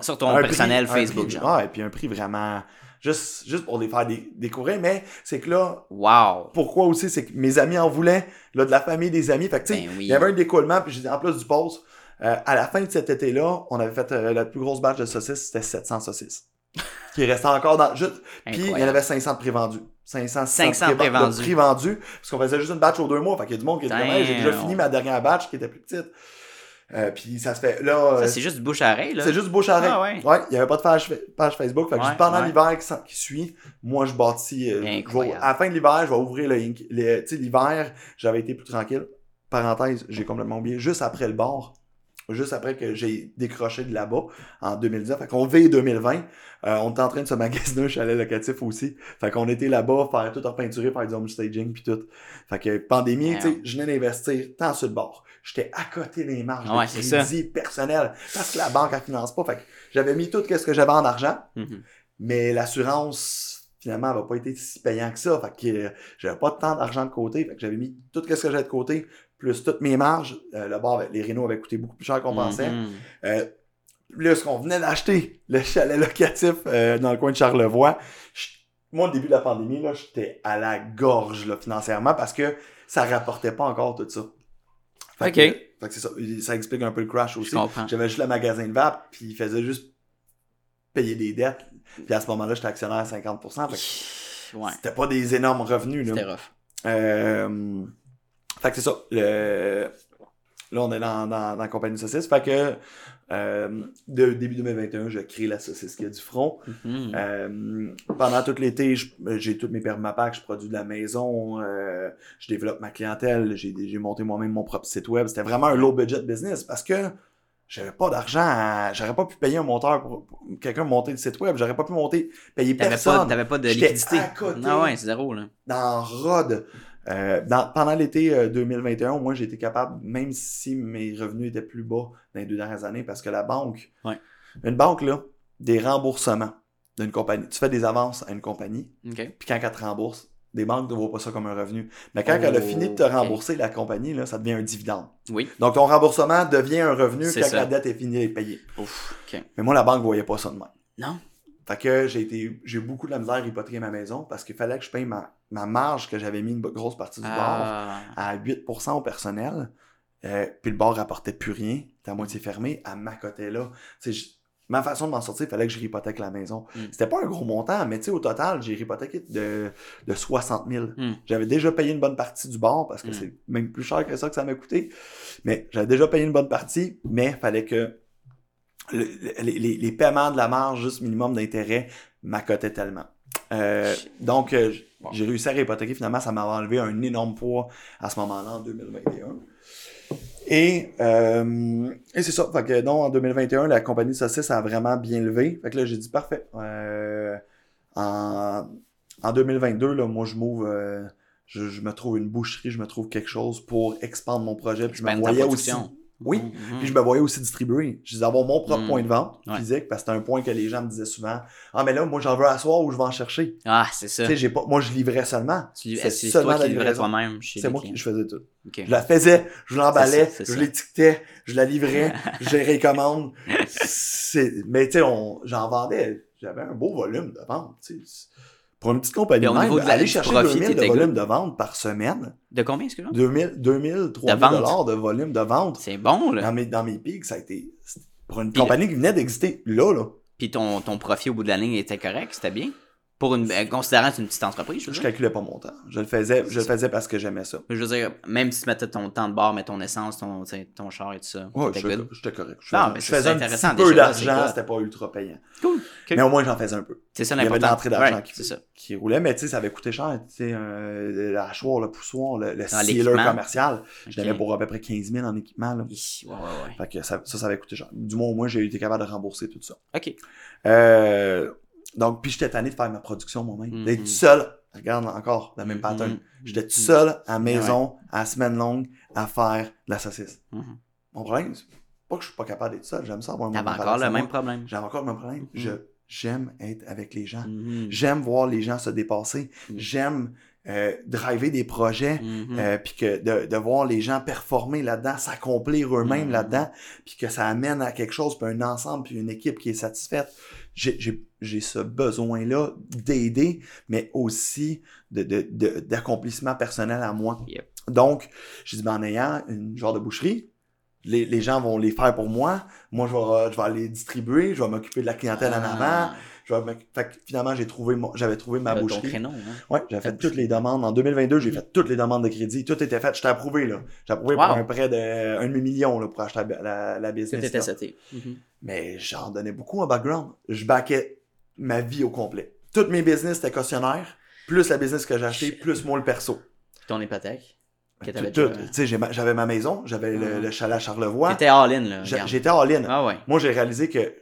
Sur ton Un personnel prix- Facebook, prix- genre. Ouais, et puis un prix vraiment. Juste, juste pour les faire dé- découvrir. Mais c'est que là, Wow! pourquoi aussi, c'est que mes amis en voulaient, là, de la famille, des amis. Fait que, tu sais, Ben oui. il y avait un découlement, puis j'ai dit, en plus du pause, euh, à la fin de cet été-là, on avait fait euh, la plus grosse batch de saucisses, c'était 700 saucisses. qui restait encore dans. Juste, puis il y en avait 500 de prévendus. 500, 500 de pré- prévendus. pré-vendus, parce qu'on faisait juste une batch aux deux mois. Fait qu'il y a du monde qui était j'ai déjà fini ma dernière batch qui était plus petite. Euh, puis ça se fait. Là, Ça, euh, c'est juste du bouche à oreille, là. c'est juste bouche à oreille. Ah ouais. il y avait pas de page, page Facebook. Fait que Ouais, juste pendant l'hiver qui, suit, moi, je bâtis. euh, je vais- Incroyable. à la fin de l'hiver, je vais ouvrir le Tu sais, l'hiver, j'avais été plus tranquille. Parenthèse, j'ai complètement oublié. Juste après le bar, juste après que j'ai décroché de là-bas en 2019. Fait qu'on V 2020, euh, on était en train de se magasiner un chalet locatif aussi. Fait qu'on était là-bas, faire tout repeinturer, faire du home staging puis tout. Fait que pandémie, tu sais, je venais d'investir tant sur le bord. J'étais à côté des marges Ouais, de crédit personnel parce que la banque elle finance pas. Fait que j'avais mis tout ce que j'avais en argent, Mhm. mais l'assurance finalement elle va pas été si payant que ça. Fait que euh, j'avais pas tant d'argent de côté. Fait que j'avais mis tout ce que j'avais de côté plus toutes mes marges. Euh, le bar, les rénaux avaient coûté beaucoup plus cher qu'on pensait. Mhm. Euh, là, ce qu'on venait d'acheter, le chalet locatif euh, dans le coin de Charlevoix, je- moi, au début de la pandémie, là, j'étais à la gorge là, financièrement parce que ça rapportait pas encore tout ça. Fait Ok. que, fait que ça. Ça explique un peu le crash aussi. J'avais juste le magasin de vape, puis il faisait juste payer des dettes. Puis à ce moment-là, j'étais actionnaire à 50%. Fait que Ouais. c'était pas des énormes revenus. Là. C'était rough. Euh, fait que c'est ça. Le- Là, on est dans, dans, dans la compagnie de saucisse. Fait que euh, de début 2021, je crée la saucisse qui a du front. Mhm. Euh, pendant tout l'été, j'ai toutes mes permapacs, je produis de la maison, euh, je développe ma clientèle, j'ai monté moi-même mon propre site web. C'était vraiment un low budget business parce que j'avais pas d'argent, j'aurais pas pu payer un monteur pour, pour quelqu'un monter le site web, j'aurais pas pu monter, payer personne pas, t'avais pas de J'étais liquidité. à côté. Ah ouais, c'est zéro, là. dans Rod. Euh, dans- pendant l'été euh, 2021, moi, j'ai été capable, même si mes revenus étaient plus bas dans les deux dernières années, parce que la banque, Ouais. une banque, là, des remboursements d'une compagnie. Tu fais des avances à une compagnie, puis quand elle te rembourse, des banques ne voient pas ça comme un revenu. Mais quand Oh, elle a fini de te ok. rembourser, la compagnie, là, ça devient un dividende. Oui. Donc, ton remboursement devient un revenu quand ça. la dette est finie d'être payée. Ouf. Mais moi, la banque ne voyait pas ça de même. Non? Fait que j'ai été, j'ai eu beaucoup de la misère à hypothéquer ma maison parce qu'il fallait que je paye ma, ma marge que j'avais mis une grosse partie du bar Ah. à 8% au personnel. Euh, puis le bar rapportait plus rien. C'était à moitié fermé. À ma côté là. Ma façon de m'en sortir, il fallait que je hypothèque la maison. Mm. C'était pas un gros montant, mais tu sais, au total, j'ai hypothéqué de, de 60 000. Mm. J'avais déjà payé une bonne partie du bar parce que Mm. c'est même plus cher que ça que ça m'a coûté. Mais j'avais déjà payé une bonne partie, mais fallait que le- le- les, paiements de la marge, juste minimum d'intérêt, m'accotaient tellement. Euh, donc, euh, j'ai réussi à hypothéquer. Finalement, ça m'a enlevé un énorme poids à ce moment-là, en 2021. Et, euh, et c'est ça. Fait que non, en 2021, la compagnie Saucisse a vraiment bien levé. Fait que là, j'ai dit parfait. En, en 2022, là, moi, je m'ouvre. je, je me trouve une boucherie, je me trouve quelque chose pour expandre mon projet. Puis je me voyais aussi. Oui. Mhm. Puis je me voyais aussi distribuer. Je disais avoir mon propre Mm. point de vente Ouais. physique, parce que c'était un point que les gens me disaient souvent Ah, mais là, moi, j'en veux asseoir ou je vais en chercher. Ah, c'est ça. Tu sais, j'ai pas, moi, je livrais seulement. C'est seulement toi qui livrais toi-même C'est moi qui je faisais tout. Ok. Je la faisais, je l'emballais, je l'étiquetais, je la livrais, je les. C'est- Mais tu sais, on- j'en vendais, j'avais un beau volume de vente. Pour une petite compagnie, au même, niveau de la- aller chercher profit, 2000 de volume good. de vente par semaine, De combien, excuse-moi? 2000, 2000 3000 vente. dollars de volume de vente. C'est bon, là. Dans mes, dans mes pics, ça a été, pour une compagnie qui venait d'exister, là, là. Puis ton, ton profit au bout de la ligne était correct, c'était bien? Pour une, euh, considérant que c'est une petite entreprise, je veux Je dire. calculais pas mon temps. Je le faisais, je le faisais parce que j'aimais ça. Je veux dire, même si tu mettais ton temps de bord, mais ton essence, ton, tu sais, ton char et tout ça, Ouais, t'étais j'étais good. j'étais correct. Je Non, faisais, mais je c'est- faisais un intéressant petit peu déjà, c'est d'argent, c'était pas ultra payant. Cool. Ok. Mais au moins, j'en faisais un peu. C'est ça Il y avait de l'entrée d'argent Ouais, qui, c'est ça. qui roulait, mais tu sais, ça avait coûté cher. Tu sais, euh, le hachoir, le poussoir, le, le Ah, sealer l'équipement. commercial. Je Ok. l'avais pour à peu près 15 000 en équipement. Là. Hi, Ouais, ouais, ouais. Fait que ça, ça, ça avait coûté cher. Du moins, moi, j'ai été capable de rembourser tout ça. Ok. Euh, donc, puis j'étais tanné de faire ma production moi-même. Mhm. D'être seul. Regarde encore, la même Mhm. pattern. J'étais Mhm. tout seul à la maison, à la semaine longue, à faire de la saucisse. Mon problème, c'est pas que je suis pas capable d'être seul. J'aime ça avoir T'avais encore le même problème. J'aime encore le même problème. Je, j'aime être avec les gens. J'aime voir les gens se dépasser. J'aime euh, driver des projets. Euh, puis que de, de voir les gens performer là-dedans, s'accomplir eux-mêmes là-dedans, puis que ça amène à quelque chose, puis un ensemble, puis une équipe qui est satisfaite. J'ai, ce besoin-là d'aider, mais aussi de, de, de- d'accomplissement personnel à moi. Yep. Donc, j'ai dit, ben, en ayant une genre de boucherie, les, les gens vont les faire pour moi. Moi, je vais, je vais aller distribuer, je vais m'occuper de la clientèle en avant. Je vais m'oc- fait que finalement, j'ai trouvé mon, j'avais trouvé ma ton boucherie. créneau, hein. Ouais, j'ai fait toutes les demandes. En 2022, j'ai fait toutes les demandes de crédit. Tout était fait. J'étais approuvé, là. J'ai approuvé Wow. pour un prêt de un demi-million, là, pour acheter la, la, la Tout business. était. Mhm. Mais j'en donnais beaucoup en background. Je backais ma vie au complet. Toutes mes business étaient cautionnaires, plus la business que j'ai acheté, plus moi le perso. Ton hypothèque. J'avais ma maison, j'avais le, Mhm. le chalet à Charlevoix. T'étais all-in, là. J'étais all-in. Ah ouais. Moi, j'ai réalisé que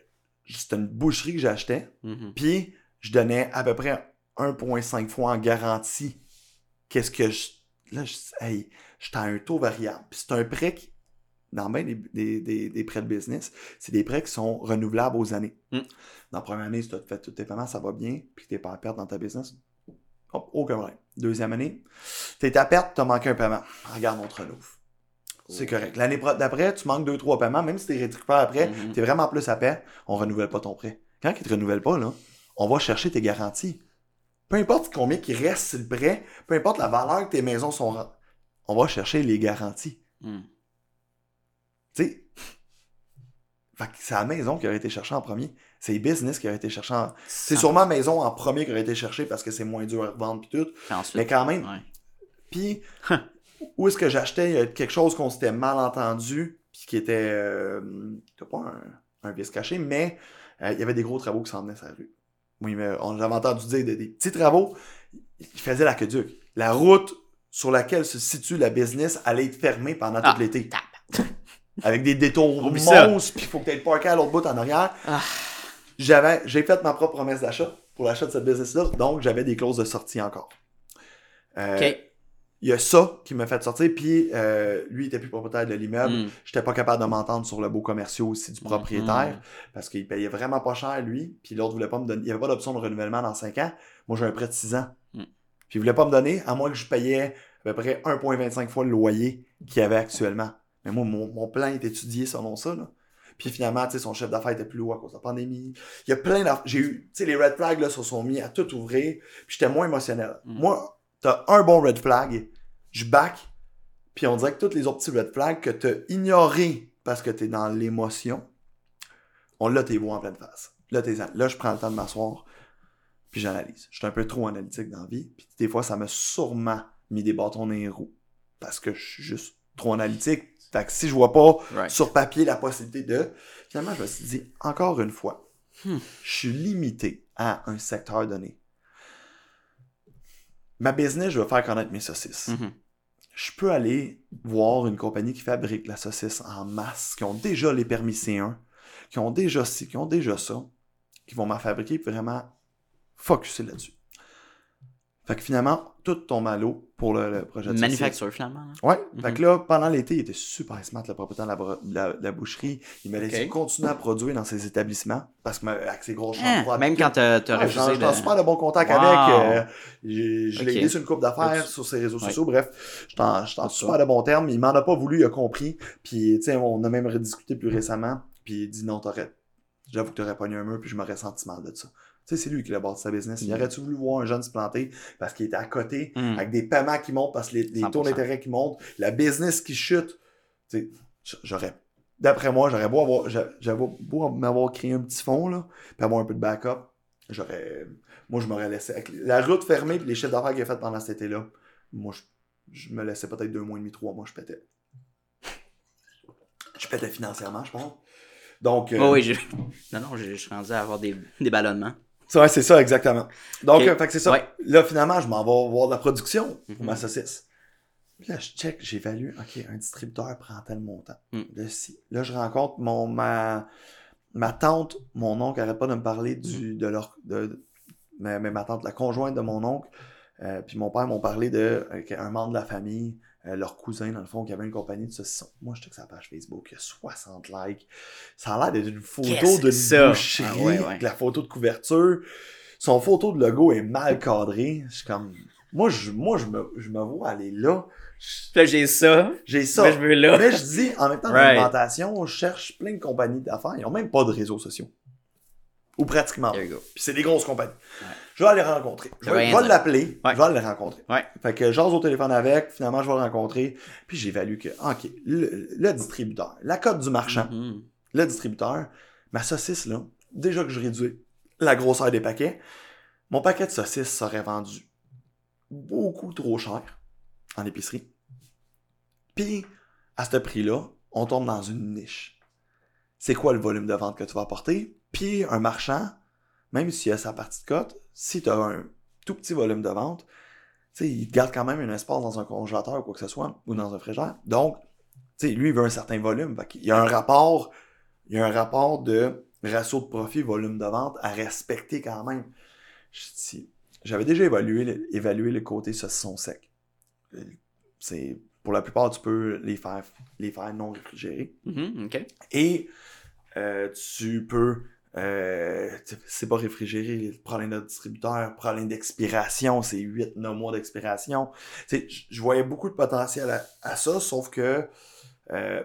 c'était une boucherie que j'achetais. Mhm. Puis, je donnais à peu près 1,5 fois en garantie. Qu'est-ce que je. Là, je hey, j'étais à un taux variable. Puis, c'est un prêt qui. Dans bien des, des, des, des prêts de business, c'est des prêts qui sont renouvelables aux années. Mm. Dans la première année, si tu as fait tous tes paiements, ça va bien, puis tu n'es pas à perte dans ta business, hop, aucun problème. Deuxième année, tu es à perte, tu as manqué un paiement. Regarde, on te renouve. C'est correct. L'année d'après, tu manques deux, trois paiements, même si tu récupères après, Mhm. tu es vraiment plus à paix, on renouvelle pas ton prêt. Quand ils te renouvellent pas, là, on va chercher tes garanties. Peu importe combien qui reste sur le prêt, peu importe la valeur que tes maisons sont, on va chercher les garanties. Mhm. Tu sais, c'est la maison qui aurait été cherchée en premier. C'est business qui auraient été cherchés en... C'est sûrement la maison en premier qui aurait été cherchée parce que c'est moins dur à revendre tout. Puis ensuite, Mais quand même, puis, où est-ce que j'achetais il a quelque chose qu'on s'était mal entendu, puis qui était, euh, pas un, un vice caché, mais euh, il y avait des gros travaux qui s'en venaient sur la rue. Oui, mais on j'avais entendu dire des, des petits travaux, ils faisaient l'aqueduc. La route sur laquelle se situe la business allait être fermée pendant Ah, tout l'été. Avec des détours monstres, puis il faut que tu aies parké à l'autre bout en arrière. Ah. J'avais, j'ai fait ma propre promesse d'achat pour l'achat de cette business-là, donc j'avais des clauses de sortie encore. Euh, Ok. Il y a ça qui m'a fait sortir, puis euh, lui, il était plus propriétaire de l'immeuble. Mhm. J'étais pas capable de m'entendre sur le beau commercial aussi du propriétaire, Mhm. parce qu'il payait vraiment pas cher, lui, puis l'autre voulait pas me donner, il y avait pas d'option de renouvellement dans 5 ans. Moi, j'ai un prêt de 6 ans. Puis il voulait pas me donner, à moins que je payais à peu près 1,25 fois le loyer qu'il y avait actuellement. Mais moi, mon, mon plan est étudié selon ça, là. Puis finalement, tu sais, son chef d'affaires était plus haut à cause de la pandémie. Il y a plein d'affaires. J'ai eu, tu sais, les red flags, là, se sont mis à tout ouvrir. Puis j'étais moins émotionnel. Moi, t'as un bon red flag, je back, puis on dirait que tous les autres petits red flags que t'as ignorés parce que t'es dans l'émotion, on l'a tes voix en pleine face. Là, t'es, là, je prends le temps de m'asseoir, puis j'analyse. Je suis un peu trop analytique dans la vie, puis des fois, ça m'a sûrement mis des bâtons dans les roues parce que je suis juste trop analytique. Fait que si je vois pas Right. sur papier la possibilité de. Finalement, je me suis dit, encore une fois, Hmm. je suis limité à un secteur donné. Ma business, je veux faire connaître mes saucisses. Mhm. Je peux aller voir une compagnie qui fabrique la saucisse en masse, qui ont déjà les permis C1, qui ont déjà ci, qui ont déjà ça, qui vont m'en fabriquer puis vraiment focuser là-dessus. Fait que finalement, tout tombe à l'eau pour le, le projet de. Manufacture, finalement. là. Ouais, Mhm. fait que là, pendant l'été, il était super smart, le propriétaire de la, boucherie. Il m'a laissé continuer à produire dans ses établissements, parce que avec ses grosses chambres Hein, froides, même quand t'as t'as Ouais, refusé j'étais en de... super de bon contact Wow. avec. euh, je l'ai aidé sur une coupe d'affaires, sur ses réseaux Ouais. sociaux. Bref, j'étais en, super de bon terme. Il m'en a pas voulu, il a compris. Puis, tu sais, on a même rediscuté plus récemment. Puis, il dit non, t'aurais. J'avoue que t'aurais pogné un mur, puis je m'aurais senti mal de ça. Tu sais, c'est lui qui a bâti sa business. Il Mm. aurait-tu voulu voir un jeune se planter parce qu'il était à côté, Hmm. avec des paiements qui montent parce que les, les taux 100%. d'intérêt qui montent, la business qui chute? Tu sais, j'aurais. D'après moi, j'aurais beau avoir. J'avais beau m'avoir créé un petit fond, là, puis avoir un peu de backup. J'aurais. Moi, je m'aurais laissé. Avec la route fermée, puis les chiffres d'affaires qu'il a fait pendant cet été-là, moi, je, je me laissais peut-être deux mois et demi, trois mois, je pétais. Je pétais financièrement, je pense. Donc. euh, Oh, oui, je... Non, non, je je suis rendu à avoir des, des ballonnements. Ouais, c'est ça, exactement. Donc, Ok. euh, fait que c'est ça. Ouais. Là, finalement, je m'en vais voir de la production pour Mhm. ma saucisse. Puis là, je check, j'évalue, OK, un distributeur prend tel montant. Mm. Là, si. Là, je rencontre mon, ma, ma tante, mon oncle arrête pas de me parler du, de leur, de, de- mais, mais ma tante, la conjointe de mon oncle, euh, puis mon père m'ont parlé de euh, un membre de la famille, euh, leur cousin, dans le fond, qui avait une compagnie de saucissons. Moi, je check sa page Facebook, il y a 60 likes. Ça a l'air d'être une photo d'une ça? boucherie, Ah ouais, ouais. avec la photo de couverture. Son photo de logo est mal cadré. Je suis comme... Moi, je, moi je, me, je me vois aller là. J'ai ça. J'ai ça. Mais je veux là. Mais je dis, en même temps, Right. l'alimentation, je cherche plein de compagnies d'affaires. Ils n'ont même pas de réseaux sociaux. Ou pratiquement. There you go. Puis c'est des grosses compagnies. Ouais. Je vais aller rencontrer. Je vais, l'appeler. Ouais. Je vais aller le rencontrer. Ouais. Fait que j'ose au téléphone avec. Finalement, je vais le rencontrer. Puis j'évalue que, OK, le, le distributeur, la cote du marchand, Mhm. le distributeur, ma saucisse, là, déjà que je réduis la grosseur des paquets, mon paquet de saucisses serait vendu beaucoup trop cher en épicerie. Puis, à ce prix-là, on tombe dans une niche. C'est quoi le volume de vente que tu vas apporter? Puis, un marchand, même s'il a sa partie de cote, si tu as un tout petit volume de vente, il te garde quand même un espace dans un congélateur ou quoi que ce soit, ou dans un frigidaire. Donc, tu sais, lui, il veut un certain volume. Qu'il y a un rapport, il y a un rapport de ratio de profit, volume de vente à respecter quand même. J'avais déjà évalué le, évalué le côté saucisson sec. C'est, pour la plupart, tu peux les faire, les faire non réfrigérés. Mhm, OK. Et euh, tu peux. Euh, c'est pas réfrigéré, le problème de distributeur, problème d'expiration, c'est 8-9 mois d'expiration. Je voyais beaucoup de potentiel à, à ça, sauf que euh,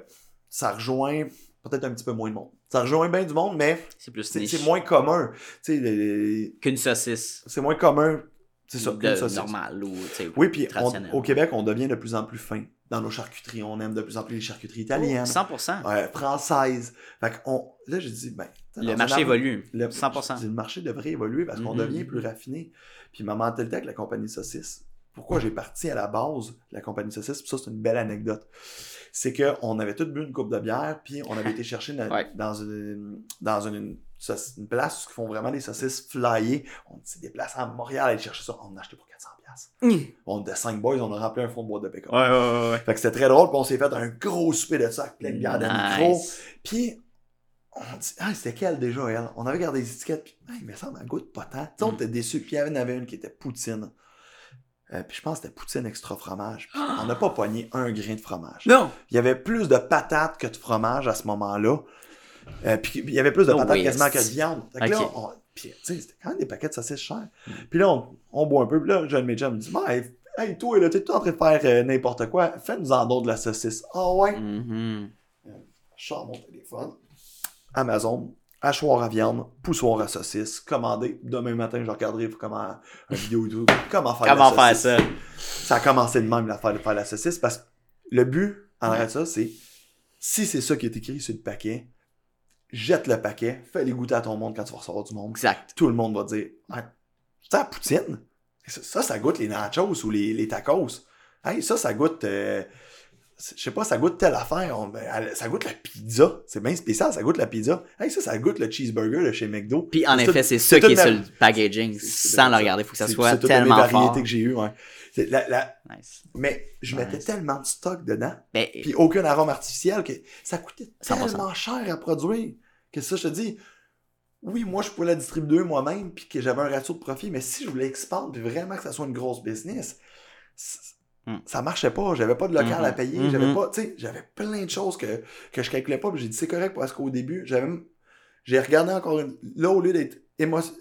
ça rejoint peut-être un petit peu moins de monde. Ça rejoint bien du monde, mais C'est plus c'est moins commun. Les- qu'une saucisse. c'est moins commun. C'est ça, qu'une saucisse. normale ou, Oui, puis on- au Québec, on devient de plus en plus fin dans nos charcuteries. On aime de plus en plus les charcuteries italiennes, 100%. ouais, françaises. Fait qu'on, là, j'ai dit, ben, Le marché évolue. le, 100%. je dis, le marché devrait évoluer parce qu'on Mhm. devient plus raffiné. Puis ma mentalité avec la compagnie saucisse, pourquoi j'ai parti à la base de la compagnie saucisse, puis ça c'est une belle anecdote, c'est qu'on avait tous bu une coupe de bière, puis on avait été chercher dans, Ouais. dans une, dans une, place où ils font vraiment des saucisses flyées. On s'est déplacé à Montréal à aller chercher ça. On a acheté pour 400 pièces. On était 5 boys, on a rempli un fond de boîte de bacon. Ouais, ouais, ouais. Fait que c'était très drôle, puis on s'est fait un gros souper de ça avec plein de bières de micro. Nice. Puis, on dit, ah, c'était quelle déjà, elle? On avait regardé les étiquettes, puis, ah, il me semble, elle goûte pas tant. Tu sais, on Mm. était déçus. Puis, il y en avait une qui était poutine. Euh, puis, je pense que c'était poutine extra fromage. Puis, on n'a pas pogné un grain de fromage. Non! Il y avait plus de patates que de fromage à ce moment-là. Euh, puis, il y avait plus de No patates quasiment que de viande. Fait que là, Ok. on- puis, tu sais, c'était quand même des paquets de saucisses chers. Mm. Puis là, on, on boit un peu. Puis là, jeune médecin me dit, hey, hey, toi, là, t'es tout en train de faire euh, n'importe quoi? Fais-nous en don de la saucisse. Ah ouais? Mhm. Je sors mon téléphone. Amazon, hachoir à viande, poussoir à saucisse, commandé. Demain matin, je regarderai comment, une vidéo YouTube, comment faire Comment la faire saucisse. ça? Ça a commencé de même l'affaire de faire la saucisse parce que le but en arrière de ça, c'est si c'est ça qui est écrit sur le paquet, jette le paquet, fais les goûter à ton monde quand tu vas recevoir du monde. Exact. Tout le monde va dire Ah, C'est la poutine? Ça, ça, ça goûte les nachos ou les, les tacos. Hey, ça, ça goûte. euh, je sais pas, ça goûte telle affaire. On- ben, elle- ça goûte la pizza. C'est bien spécial, ça goûte la pizza. Hey, ça, ça goûte le cheeseburger de chez McDo. Puis en C'est effet, c'est ça qui est sur le packaging. c'est- c'est Sans le regarder, il faut que ça C'est- soit c'est tellement les variétés fort. que j'ai eues. Ouais. C'est la- la- Nice. mais je mettais tellement de stock dedans, Ben, puis aucun arôme artificiel que ça coûtait 100%. tellement cher à produire que ça, je te dis, oui, moi, je pouvais la distribuer moi-même, puis que j'avais un ratio de profit, mais si je voulais expandre, puis vraiment que ça soit une grosse business, Mm. ça marchait pas. J'avais pas de local Mhm. à payer, j'avais pas, tu sais, j'avais plein de choses que, que je calculais pas, puis j'ai dit c'est correct parce qu'au début, j'avais j'ai regardé encore une, là, au lieu d'être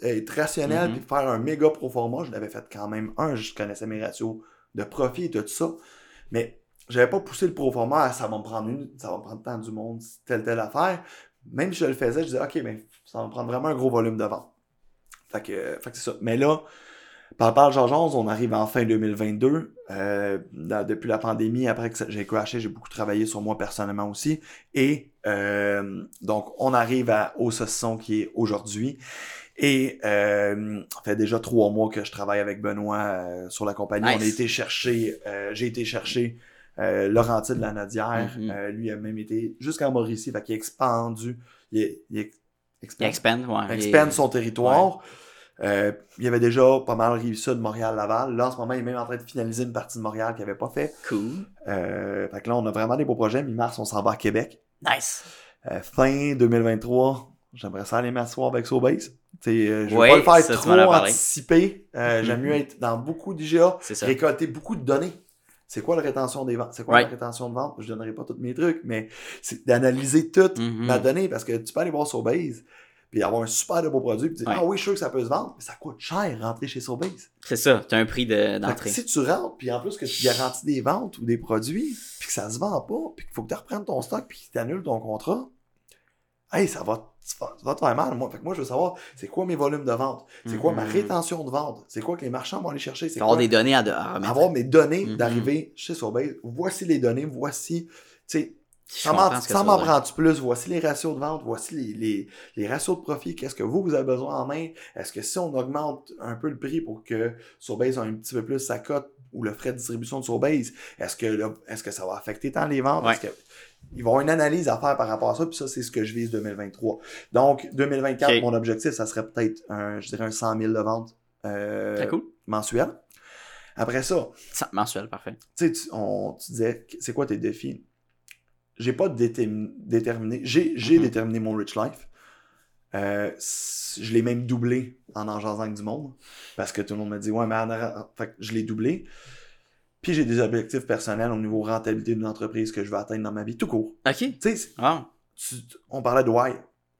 être rationnel, Mhm. puis faire un méga pro forma, je l'avais fait quand même un, je connaissais mes ratios de profit et tout ça, mais j'avais pas poussé le pro forma à ça va me prendre une, ça va me prendre tant du monde, telle, telle affaire. Même si je le faisais, je disais, OK, ben, ça va me prendre vraiment un gros volume de vente. Fait que, fait que c'est ça. Mais là, par par George on arrive en fin 2022. Euh, dans- depuis la pandémie, après que j'ai crashé, j'ai beaucoup travaillé sur moi personnellement aussi. Et euh, donc, on arrive à, au saucisson qui est aujourd'hui. Et euh, ça fait déjà trois mois que je travaille avec Benoît euh, sur la compagnie. Nice. On a été chercher, euh, j'ai été chercher euh, Laurentide Lanadière. Euh, lui a même été jusqu'à Mauricie, fait qu'il a expandu. Il, il expand- expand, ouais. expand Il- son territoire. Euh, il y avait déjà pas mal rive sud, Montréal, Laval. Là, en ce moment, il est même en train de finaliser une partie de Montréal qu'il n'avait pas fait. Cool. Euh, fait que là, on a vraiment des beaux projets. Mi-mars, on s'en va à Québec. Nice. Euh, fin 2023, j'aimerais ça aller m'asseoir avec Sobase. Euh, je veux Ouais, pas le faire trop anticipé. J'aime mieux être dans beaucoup d'IGA, récolter beaucoup de données. C'est quoi la rétention des ventes? C'est quoi Right. la rétention de vente? Je donnerai pas tous mes trucs, mais c'est d'analyser toute Mhm. ma donnée parce que tu peux aller voir Sobase puis avoir un super de beau produit puis dire Ouais. Ah oui, je suis sûr que ça peut se vendre, mais ça coûte cher rentrer chez Sobase. C'est ça. Tu as un prix de- d'entrée. si tu rentres, puis en plus que tu garantis des ventes ou des produits, puis que ça se vend pas, puis qu'il faut que tu reprennes ton stock, puis que tu annules ton contrat, hey, ça va, ça va- te faire mal. Moi, fait que moi, je veux savoir, c'est quoi mes volumes de vente? C'est quoi ma Mhm. rétention de vente? C'est quoi que les marchands vont aller chercher? C'est avoir quoi des données à, à remettre. avoir mes données Mhm. d'arriver chez Sobase? Voici les données, voici, tu sais, Je ça m'en prend-tu plus? Voici les ratios de vente, voici les, les, les ratios de profit. Qu'est-ce que vous, vous avez besoin en main? Est-ce que si on augmente un peu le prix pour que Sobase a un petit peu plus sa cote ou le frais de distribution de Sobase, est-ce que, là, est-ce que ça va affecter tant les ventes? Ouais. Est-ce que- il va y avoir une analyse à faire par rapport à ça, puis ça, c'est ce que je vise 2023. Donc, 2024, Ok. mon objectif, ça serait peut-être, un, je dirais, un 100 000 de ventes euh, cool. mensuelles. Après ça, Mensuel, parfait. tu sais, on- tu disais, c'est quoi tes défis? J'ai pas déterminé, j'ai, Mhm. déterminé mon rich life. Euh, je l'ai même doublé en en jasant avec du monde. Parce que tout le monde me dit, ouais, mais en fait que je l'ai doublé. Puis j'ai des objectifs personnels au niveau rentabilité d'une entreprise que je veux atteindre dans ma vie, tout court. OK. Tu sais, Ah. on parlait de why.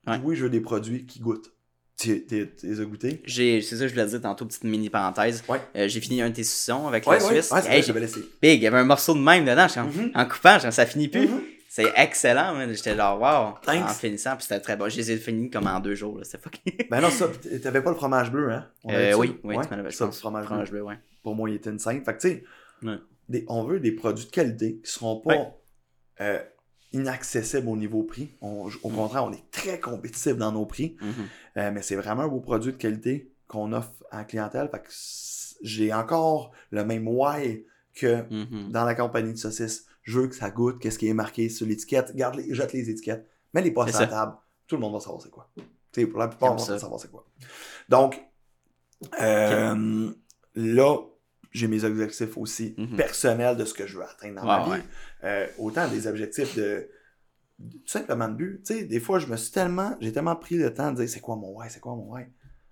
Ouais. Oui, je veux des produits qui goûtent. Tu les as goûtés? J'ai, c'est ça que je voulais dire tantôt, petite mini parenthèse. Ouais. Euh, j'ai fini un de tes avec Ouais, la Suisse. ouais, c'est Hey, vrai, je vais laisser. Big, il y avait un morceau de même dedans. Mhm. En coupant, genre, ça finit plus. Mhm. C'est excellent, man. J'étais là, wow. Thanks. En finissant, puis c'était très bon. Je les ai finis comme en deux jours, là. C'était fucking. Ben non, ça, t'avais pas le fromage bleu, hein? On Euh, oui, oui, Ouais, tu m'en ça, le fromage bleu. Fromage bleu, ouais. pour moi, il était une scène. Fait que, tu sais, Ouais. on veut des produits de qualité qui seront pas Ouais. euh, inaccessibles au niveau prix. On- au Mm. contraire, on est très compétitif dans nos prix, Mhm. Euh, mais c'est vraiment un beau produit de qualité qu'on offre à la clientèle. Fait que j'ai encore le même why que Mhm. dans la compagnie de saucisses. Je veux que ça goûte, qu'est-ce qui est marqué sur l'étiquette. Garde les, jette les étiquettes. Mets les C'est sur la table. Tout le monde va savoir c'est quoi. Tu sais, pour la plupart, on va savoir c'est quoi. Donc, euh, là, j'ai mes objectifs aussi Mhm. personnels de ce que je veux atteindre dans ma Ouais, vie. Euh, autant des objectifs de, tout simplement de but. Tu sais, des fois, je me suis tellement, j'ai tellement pris le temps de dire c'est quoi mon why, c'est quoi mon why.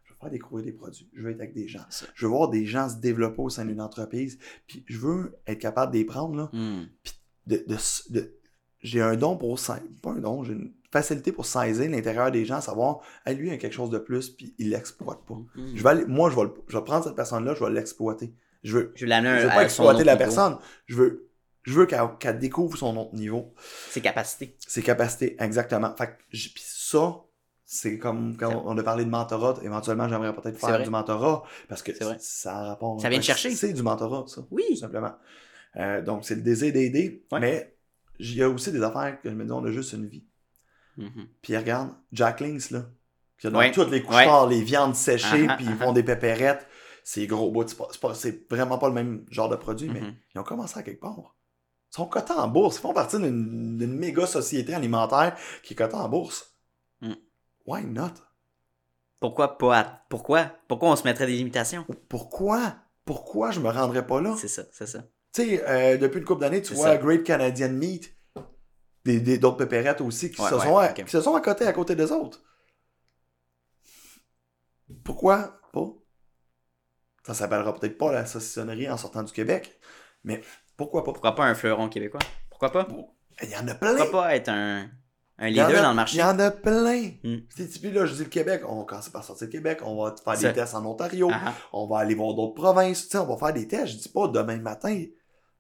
Je veux faire découvrir des produits. Je veux être avec des gens. Je veux voir des gens se développer au sein d'une entreprise. Puis je veux être capable de les prendre, là, Mhm. De, de, de- j'ai un don pour pas un don, j'ai une facilité pour saisir l'intérieur des gens, savoir, hey, lui, il a quelque chose de plus, puis il l'exploite pas. Mhm. Je vais aller, moi, je vais, le- je vais prendre cette personne-là, je vais l'exploiter. Je veux, Je veux je veux à- pas à exploiter la niveau. personne, je veux, je veux qu'elle découvre son autre niveau, Ses capacités. ses capacités, exactement. Fait que, puis ça, c'est comme quand on a parlé de mentorat, éventuellement, j'aimerais peut-être faire du mentorat, parce que ça a rapport. Ça vient te chercher. C'est du mentorat, ça tout Oui. simplement. Euh, donc, c'est le désir d'aider, Ouais. mais il y a aussi des affaires que je me dis, on a juste une vie. Mhm. Puis regarde, Jack Links, là, qui a Ouais. toutes les couches-tards, les viandes séchées, Ah, ah, puis ils ah, font des pépérettes, c'est gros bout, c'est vraiment pas le même genre de produit, mais Mhm. ils ont commencé à quelque part. Ils sont cotés en bourse, ils font partie d'une d'une méga société alimentaire qui est cotée en bourse. Mm. Why not? Pourquoi pas? Pourquoi? Pourquoi on se mettrait des limitations? Pourquoi? Pourquoi je me rendrais pas là? C'est ça, c'est ça. Tu sais, euh, depuis une couple d'années, tu vois ça. Great Canadian Meat, des, des- d'autres pépérettes aussi qui, Ouais, se ouais, sont, à- qui se sont accotés à côté des autres. pourquoi pas? Ça s'appellera peut-être pas la saucissonnerie en sortant du Québec, mais pourquoi pas? Pourquoi pas un fleuron québécois? Pourquoi pas? Il y en a plein! Pourquoi pas être un, leader a- dans le marché? Il y en a plein! C'est Puis là, je dis le Québec, on va commencer par sortir le Québec, on va faire des tests en Ontario, on va aller voir d'autres provinces, tu sais, on va faire des tests. Je dis pas demain matin,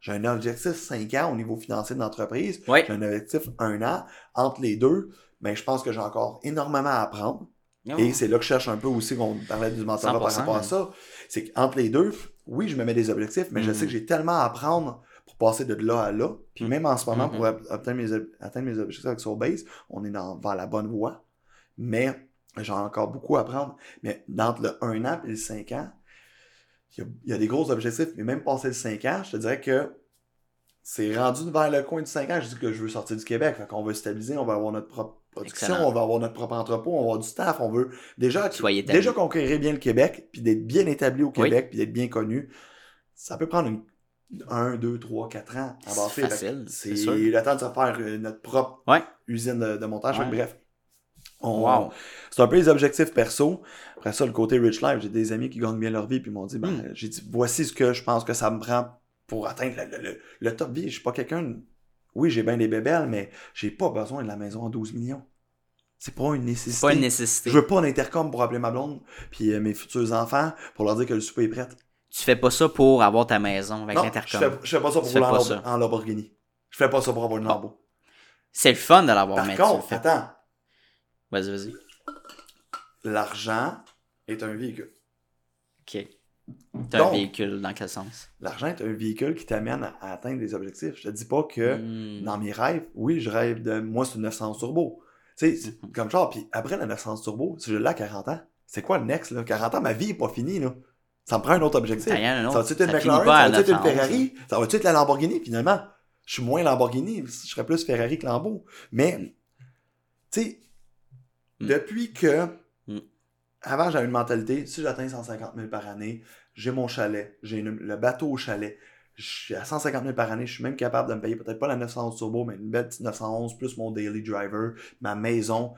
j'ai un objectif 5 ans au niveau financier de l'entreprise, Ouais. j'ai un objectif 1 an. Entre les deux, mais je pense que j'ai encore énormément à apprendre. Oh. Et c'est là que je cherche un peu aussi qu'on parlait du mentorat par 100%, rapport à hein. ça. C'est qu'entre les deux, oui, je me mets des objectifs, mais je Mhm. sais que j'ai tellement à apprendre pour passer de là à là. Puis Mhm. même en ce moment, Mhm. pour obtenir mes, atteindre mes objectifs avec Soulbase, on est dans, vers la bonne voie. Mais j'ai encore beaucoup à apprendre. Mais entre le 1 an et le 5 ans, il y, a, il y a des gros objectifs. Mais même passé le 5 ans, je te dirais que c'est rendu vers le coin du 5 ans. Je dis que je veux sortir du Québec. Fait qu'on veut stabiliser, on va avoir notre propre production, Excellent. on va avoir notre propre entrepôt, on va avoir du staff, on veut déjà, Soyez déjà conquérir bien le Québec, puis d'être bien établi au Oui. Québec, puis d'être bien connu. Ça peut prendre une, 1, 2, 3, 4 ans à C'est facile, C'est le temps de se faire euh, notre propre Ouais. usine de, de montage. Ouais. bref. Wow. c'est un peu les objectifs perso. Après ça, le côté rich life, j'ai des amis qui gagnent bien leur vie, puis ils m'ont dit, ben, Mm. j'ai dit, voici ce que je pense que ça me prend pour atteindre le, le- le- le top vie. Je suis pas quelqu'un. Oui, j'ai bien des bébelles, mais j'ai pas besoin de la maison à 12 millions. C'est pas une nécessité. C'est pas une nécessité. Je veux pas d'intercom pour appeler ma blonde, puis euh, mes futurs enfants, pour leur dire que le souper est prêt. Tu fais pas ça pour avoir ta maison avec non, je l'intercom. fais, je fais pas ça pour Tu rouler en, ça. Lamborghini. Je fais pas ça pour avoir une. Lambo. C'est le fun de l'avoir, Par mais contre, attends, Vas-y, vas-y. l'argent est un véhicule. Ok. T'as Donc- un véhicule dans quel sens? L'argent est un véhicule qui t'amène à, à atteindre des objectifs. Je te dis pas que Hmm. dans mes rêves, oui, je rêve de. Moi, c'est une 911 turbo. Tu sais, c'est Mhm. comme genre, puis après la 911 turbo, si je l'ai à 40 ans, c'est quoi le next, là? 40 ans, ma vie est pas finie, là. Ça me prend un autre objectif. Ça y est, un autre. Ça va-tu être une McLaren? Ça va-tu être une 911, Ferrari? Ça va-tu être la Lamborghini, finalement? Je suis moins Lamborghini, je serais plus Ferrari que Lambo. Mais, tu sais, Mm. depuis que, Mm. avant, j'avais une mentalité, si j'atteins 150 000 par année, j'ai mon chalet, j'ai le bateau au chalet, je suis à 150 000 par année, je suis même capable de me payer peut-être pas la 911 Turbo, mais une belle petite 911 plus mon daily driver, ma maison.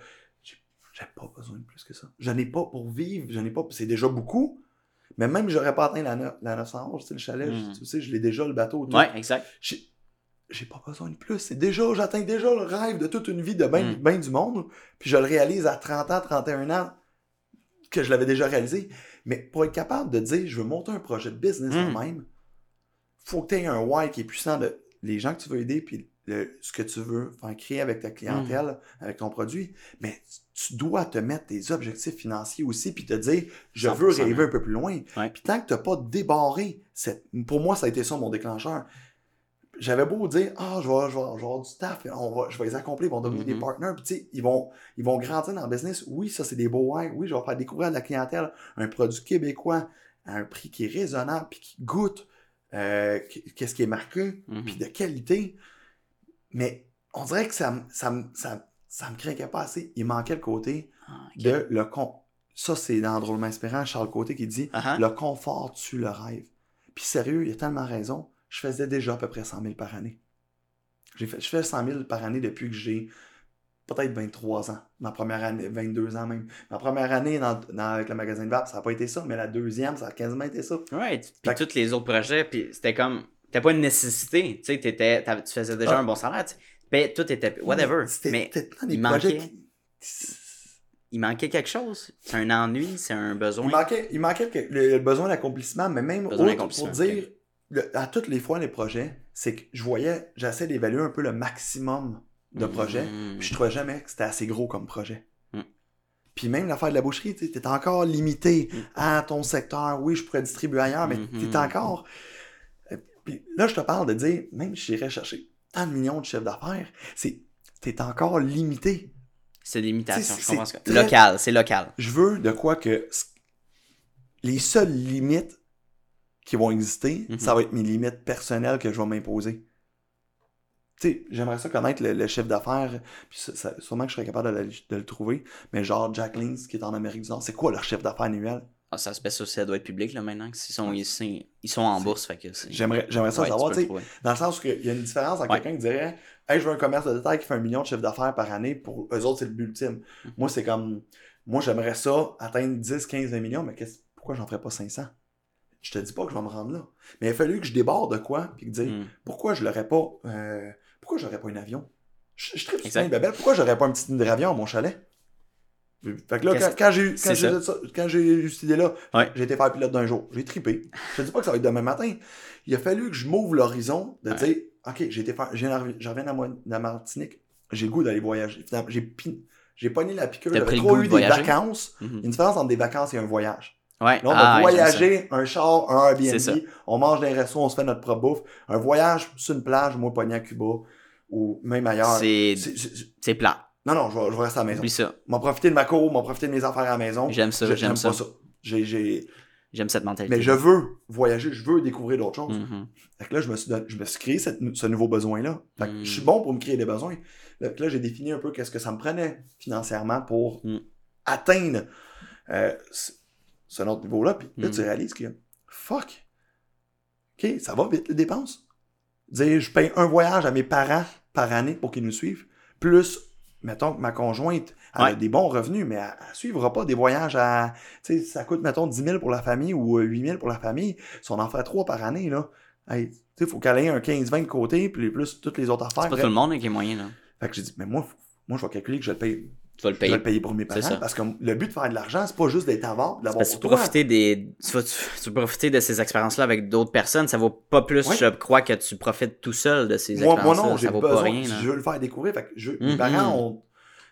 J'ai pas besoin de plus que ça. Je n'ai pas pour vivre, je n'ai pas, c'est déjà beaucoup, mais même si j'aurais pas atteint la, la 911, tu sais, le chalet, Mm. je- tu sais, je l'ai déjà, le bateau, tout. Ouais, exact. J'ai pas besoin de plus. C'est déjà, j'atteins déjà le rêve de toute une vie de bien Mm. du monde. Puis je le réalise à 30 ans, 31 ans, que je l'avais déjà réalisé. Mais pour être capable de dire, je veux monter un projet de business Mm. moi-même, faut que tu aies un why qui est puissant de les gens que tu veux aider, puis le- ce que tu veux faire créer avec ta clientèle, Mm. avec ton produit. Mais tu dois te mettre des objectifs financiers aussi, puis te dire, je veux 100%. rêver un peu plus loin. Ouais. Puis tant que tu n'as pas débarré, cette... pour moi, ça a été ça mon déclencheur. J'avais beau dire, ah, je, vais, je, vais, je vais avoir du staff, on va, je vais les accomplir, ils vont devenir des Mhm. partners, puis tu sais, ils vont, ils vont grandir dans le business. Oui, ça, c'est des beaux why. Oui, je vais faire découvrir à la clientèle un produit québécois à un prix qui est raisonnable, puis qui goûte, euh, qu'est-ce qui est marqué, Mhm. puis de qualité. Mais on dirait que ça, ça, me- ça, ça me craquait pas assez. Il manquait le côté Ah, de le con. Ça, c'est dans Drôlement Inspirant, Charles Côté qui dit Ah, ah. Le confort tue le rêve. Puis sérieux, il a tellement raison. Je faisais déjà à peu près 100 000 par année. J'ai fait, je fais 100 000 par année depuis que j'ai peut-être 23 ans. Ma première année, 22 ans même. Ma première année dans, dans- avec le magasin de VAP, ça n'a pas été ça, mais la deuxième, ça a quasiment été ça. Ouais, puis tous les autres projets, puis c'était comme. T'as pas une nécessité. Tu sais, tu faisais déjà Ah. un bon salaire. tu sais. Ben, tout était. Whatever. Mais il manquait- qui- il manquait quelque chose. C'est un ennui, c'est un besoin. Il manquait, il manquait le, le besoin d'accomplissement, mais même autre, pour dire, le- à toutes les fois, les projets, c'est que je voyais, j'essaie d'évaluer un peu le maximum de projets, Mhm. puis je trouvais jamais que c'était assez gros comme projet. Mm. Puis même l'affaire de la boucherie, tu es encore limité Mm. à ton secteur. Oui, je pourrais distribuer ailleurs, mais Mhm. tu es encore... Euh, Puis là, je te parle de dire, même si j'irais chercher tant de millions de chefs d'affaires, c'est t'es encore limité. C'est C'est- je comprends ce que. très- Local, c'est local. Je veux de quoi que les seules limites qui vont exister, Mhm. ça va être mes limites personnelles que je vais m'imposer. Tu sais, j'aimerais ça connaître le, le chef d'affaires, puis ça- ça- sûrement que je serais capable de, le- de le trouver, mais genre Jack Links qui est en Amérique du Nord, c'est quoi leur chef d'affaires annuel? Ah, ça se passe aussi, ça doit être public là maintenant. Ils sont, ils, sont- ils sont en bourse, fait que. J'aimerais j'aimerais ça Ouais, savoir, tu sais, dans le sens où il y a une différence entre Ouais. quelqu'un qui dirait Hey, je veux un commerce de détail qui fait un million de chiffre d'affaires par année, pour eux autres, c'est le but ultime. Mhm. Moi, c'est comme Moi, j'aimerais ça atteindre 10, 15, 20 millions, mais pourquoi j'en ferais pas 500? Je te dis pas que je vais me rendre là. Mais il a fallu que je déborde de quoi, puis que dire, Hmm. pourquoi je l'aurais pas, euh, pourquoi j'aurais pas un avion? Je, je tripe sur babelle, pourquoi j'aurais pas un petit hydravion à mon chalet? Fait que là, Qu'est-ce quand, j'ai eu- c'est quand j'ai ça. ça- quand j'ai eu cette idée-là, Ouais. j'ai été faire pilote d'un jour. J'ai tripé. Je te dis pas que ça va être demain matin. Il a fallu que je m'ouvre l'horizon de Ouais. dire, OK, j'ai été faire, je reviens de la Mo- de la Martinique, j'ai le goût d'aller voyager. J'ai j'ai pogné la piqûre, j'avais trop eu de des vacances. Mhm. Il y a une différence entre des vacances et un voyage. Ouais. Là, on Ah, va ça. voyager, un char, un. Airbnb, on mange les restos, on se fait notre propre bouffe. Un voyage sur une plage, moi, pogné à Cuba, ou même ailleurs. C'est plat. Non, non, je vais, je vais rester à la maison. Oublie ça. M'en profiter de ma cour, m'en profiter de mes affaires à la maison. J'aime ça, j'aime ça. ça. J'ai, j'ai... J'aime cette mentalité. Mais je veux voyager, je veux découvrir d'autres choses. Mhm. Fait que là, je me suis, don- je me suis créé cette- ce nouveau besoin-là. Fait que Mm. je suis bon pour me créer des besoins. Fait que là, j'ai défini un peu qu'est-ce que ça me prenait financièrement pour Mm. atteindre euh, ce, autre niveau-là. Puis là, Mm. tu réalises que, fuck, OK, ça va vite, les dépenses. Dire, je paye un voyage à mes parents par année pour qu'ils nous suivent, plus, mettons, que ma conjointe elle a des bons revenus, mais elle ne suivra pas des voyages à, tu sais, ça coûte, mettons, 10 000 pour la famille ou euh, 8 000 pour la famille. Si on en fait trois par année, là, hey, tu sais, faut qu'elle ait un 15-20 de côté, puis plus toutes les autres affaires. C'est pas tout le monde qui est moyen, là. Fait que j'ai dit, mais moi, moi, je vais calculer que je vais le payer, Tu vas le je vais payer. le payer pour mes C'est ça. parents, parce que le but de faire de l'argent, c'est pas juste d'être avant, d'avoir tu pour profiter des. Tu vas, tu, tu peux profiter de ces expériences-là avec d'autres personnes. Ça vaut pas plus, je crois, que tu profites tout seul de ces Moi, moi expériences-là. non, j'ai ça vaut pas besoin, rien. je veux le faire découvrir. Fait que je, mes Mhm. parents ont,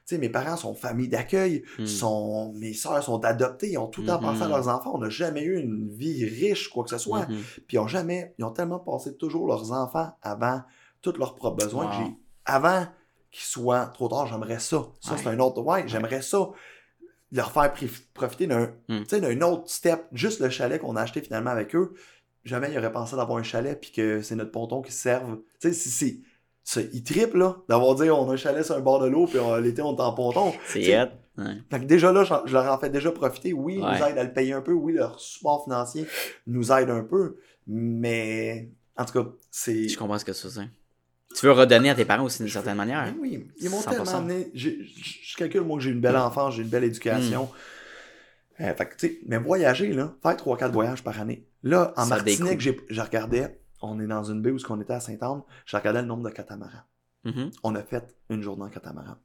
tu sais, mes parents sont famille d'accueil, sont, mes sœurs sont adoptées, ils ont tout le temps pensé à Mhm. leurs enfants. On n'a jamais eu une vie riche, quoi que ce soit. Mhm. Puis ils ont jamais, ils ont tellement passé toujours leurs enfants avant tous leurs propres besoins. que Wow. j'ai, avant qu'ils soient trop tard, j'aimerais ça. Ça, Ouais. c'est un autre, ouais, j'aimerais ça. Leur faire profiter d'un, Mm. sais, d'un autre step. Juste le chalet qu'on a acheté finalement avec eux. Jamais ils auraient pensé d'avoir un chalet puis que c'est notre ponton qui se serve. Tu sais, si c'est, c'est, ils trippent, là, d'avoir dit on a un chalet sur un bord de l'eau puis on- l'été on est en ponton. C'est. Ouais. fait que déjà là, je leur en fais déjà profiter. Oui, ils Ouais. nous aident à le payer un peu. Oui, leur support financier nous aide un peu. Mais en tout cas, c'est. Je comprends ce que ça dire. Tu veux redonner à tes parents aussi d'une certaine manière. Mais oui, ils m'ont 100%. tellement amené. Je calcule, moi, que j'ai une belle enfance, j'ai une belle éducation. Mm. Euh, fait que, tu sais, mais voyager, là, faire 3-4 voyages par année. Là, en Ça Martinique, je regardais, on est dans une baie où on était à Saint-Anne, je regardais le nombre de catamarans. Mhm. On a fait une journée en catamaran.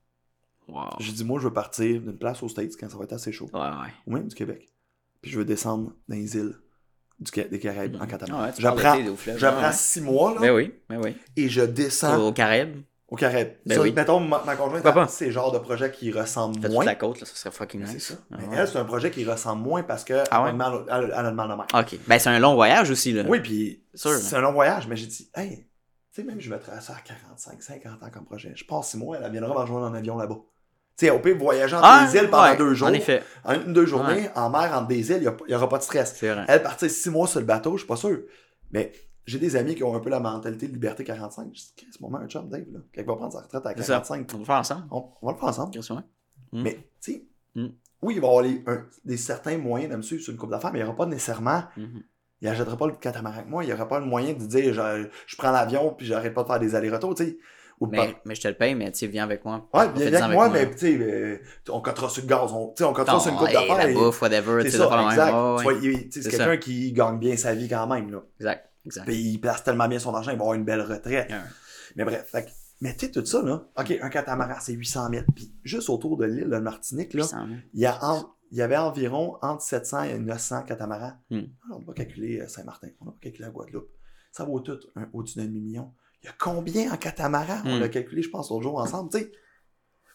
Wow. J'ai dit, moi, je veux partir d'une place aux States quand ça va être assez chaud, Ouais, ouais. ou même du Québec. Puis je veux descendre dans les îles du, des Caraïbes en Ah catamaran. ouais, J'apprends Ouais, six mois, là, Ben oui, ben oui. et je descends Au Caraïbes, au Caraïbes. Ben Ça, oui. Mettons, ma, ma conjointe, c'est le genre de projet qui ressemble fais toute moins. la côte, là, ça serait fucking Mais nice. C'est ça. Ah Mais ouais. elle, c'est un projet qui ressemble moins parce que Ah ouais? elle, a mal- elle, elle a le mal de mer. Ok. Ben c'est un long voyage aussi, là. Oui, puis c'est un long voyage, mais j'ai dit, hey, tu sais, même je mettrais ça à 45, 50 ans comme projet. Je passe six mois, elle viendra me rejoindre en avion là-bas. Sais, au pire, voyager entre Ah, des îles pendant ouais, deux jours. En effet, En une, deux journées, en mer, entre des îles, il n'y aura pas de stress. vrai. Elle partir six mois sur le bateau, je suis pas sûr. Mais j'ai des amis qui ont un peu la mentalité de liberté 45. Je dis, ce moment un job, Dave, là. Quand il va prendre sa retraite à C'est ça. 45, On va le faire ensemble. on, on va le faire ensemble. Chris, ouais. Mm. Mais, tu sais, Mm. oui, il va y avoir les- un- des certains moyens de me suivre sur une coupe d'affaires, mais il n'y aura pas nécessairement, Mhm. il n'achètera pas le catamaran avec moi, il n'y aura pas le moyen de dire, je, je prends l'avion puis j'arrête pas de faire des allers-retours, tu sais. Ou Mais, mais je te le paye, mais tu viens avec moi. Ouais, bien Fais-en avec moi, mais tu sais, on cottera sur le gaz, on, on sur une coupe d'affaires. la et- bouffe, whatever, tu C'est sais. Ouais, quelqu'un qui gagne bien sa vie quand même, là. Exact, exact. Puis il place tellement bien son argent, il va avoir une belle retraite. Mais bref, fait mais tu sais, tout ça, là, OK, un catamaran, c'est 800 000. Puis juste autour de l'île de Martinique, là, 800 000. il y, a en- il y avait environ entre 700 et 900 catamarans. Hmm. Alors, on va calculer euh, Saint-Martin, on va calculer la Guadeloupe. Ça vaut tout un- au-dessus d'un demi-million. Il y a combien en catamaran? On Hmm. l'a calculé, je pense, l'autre jour ensemble, tu sais.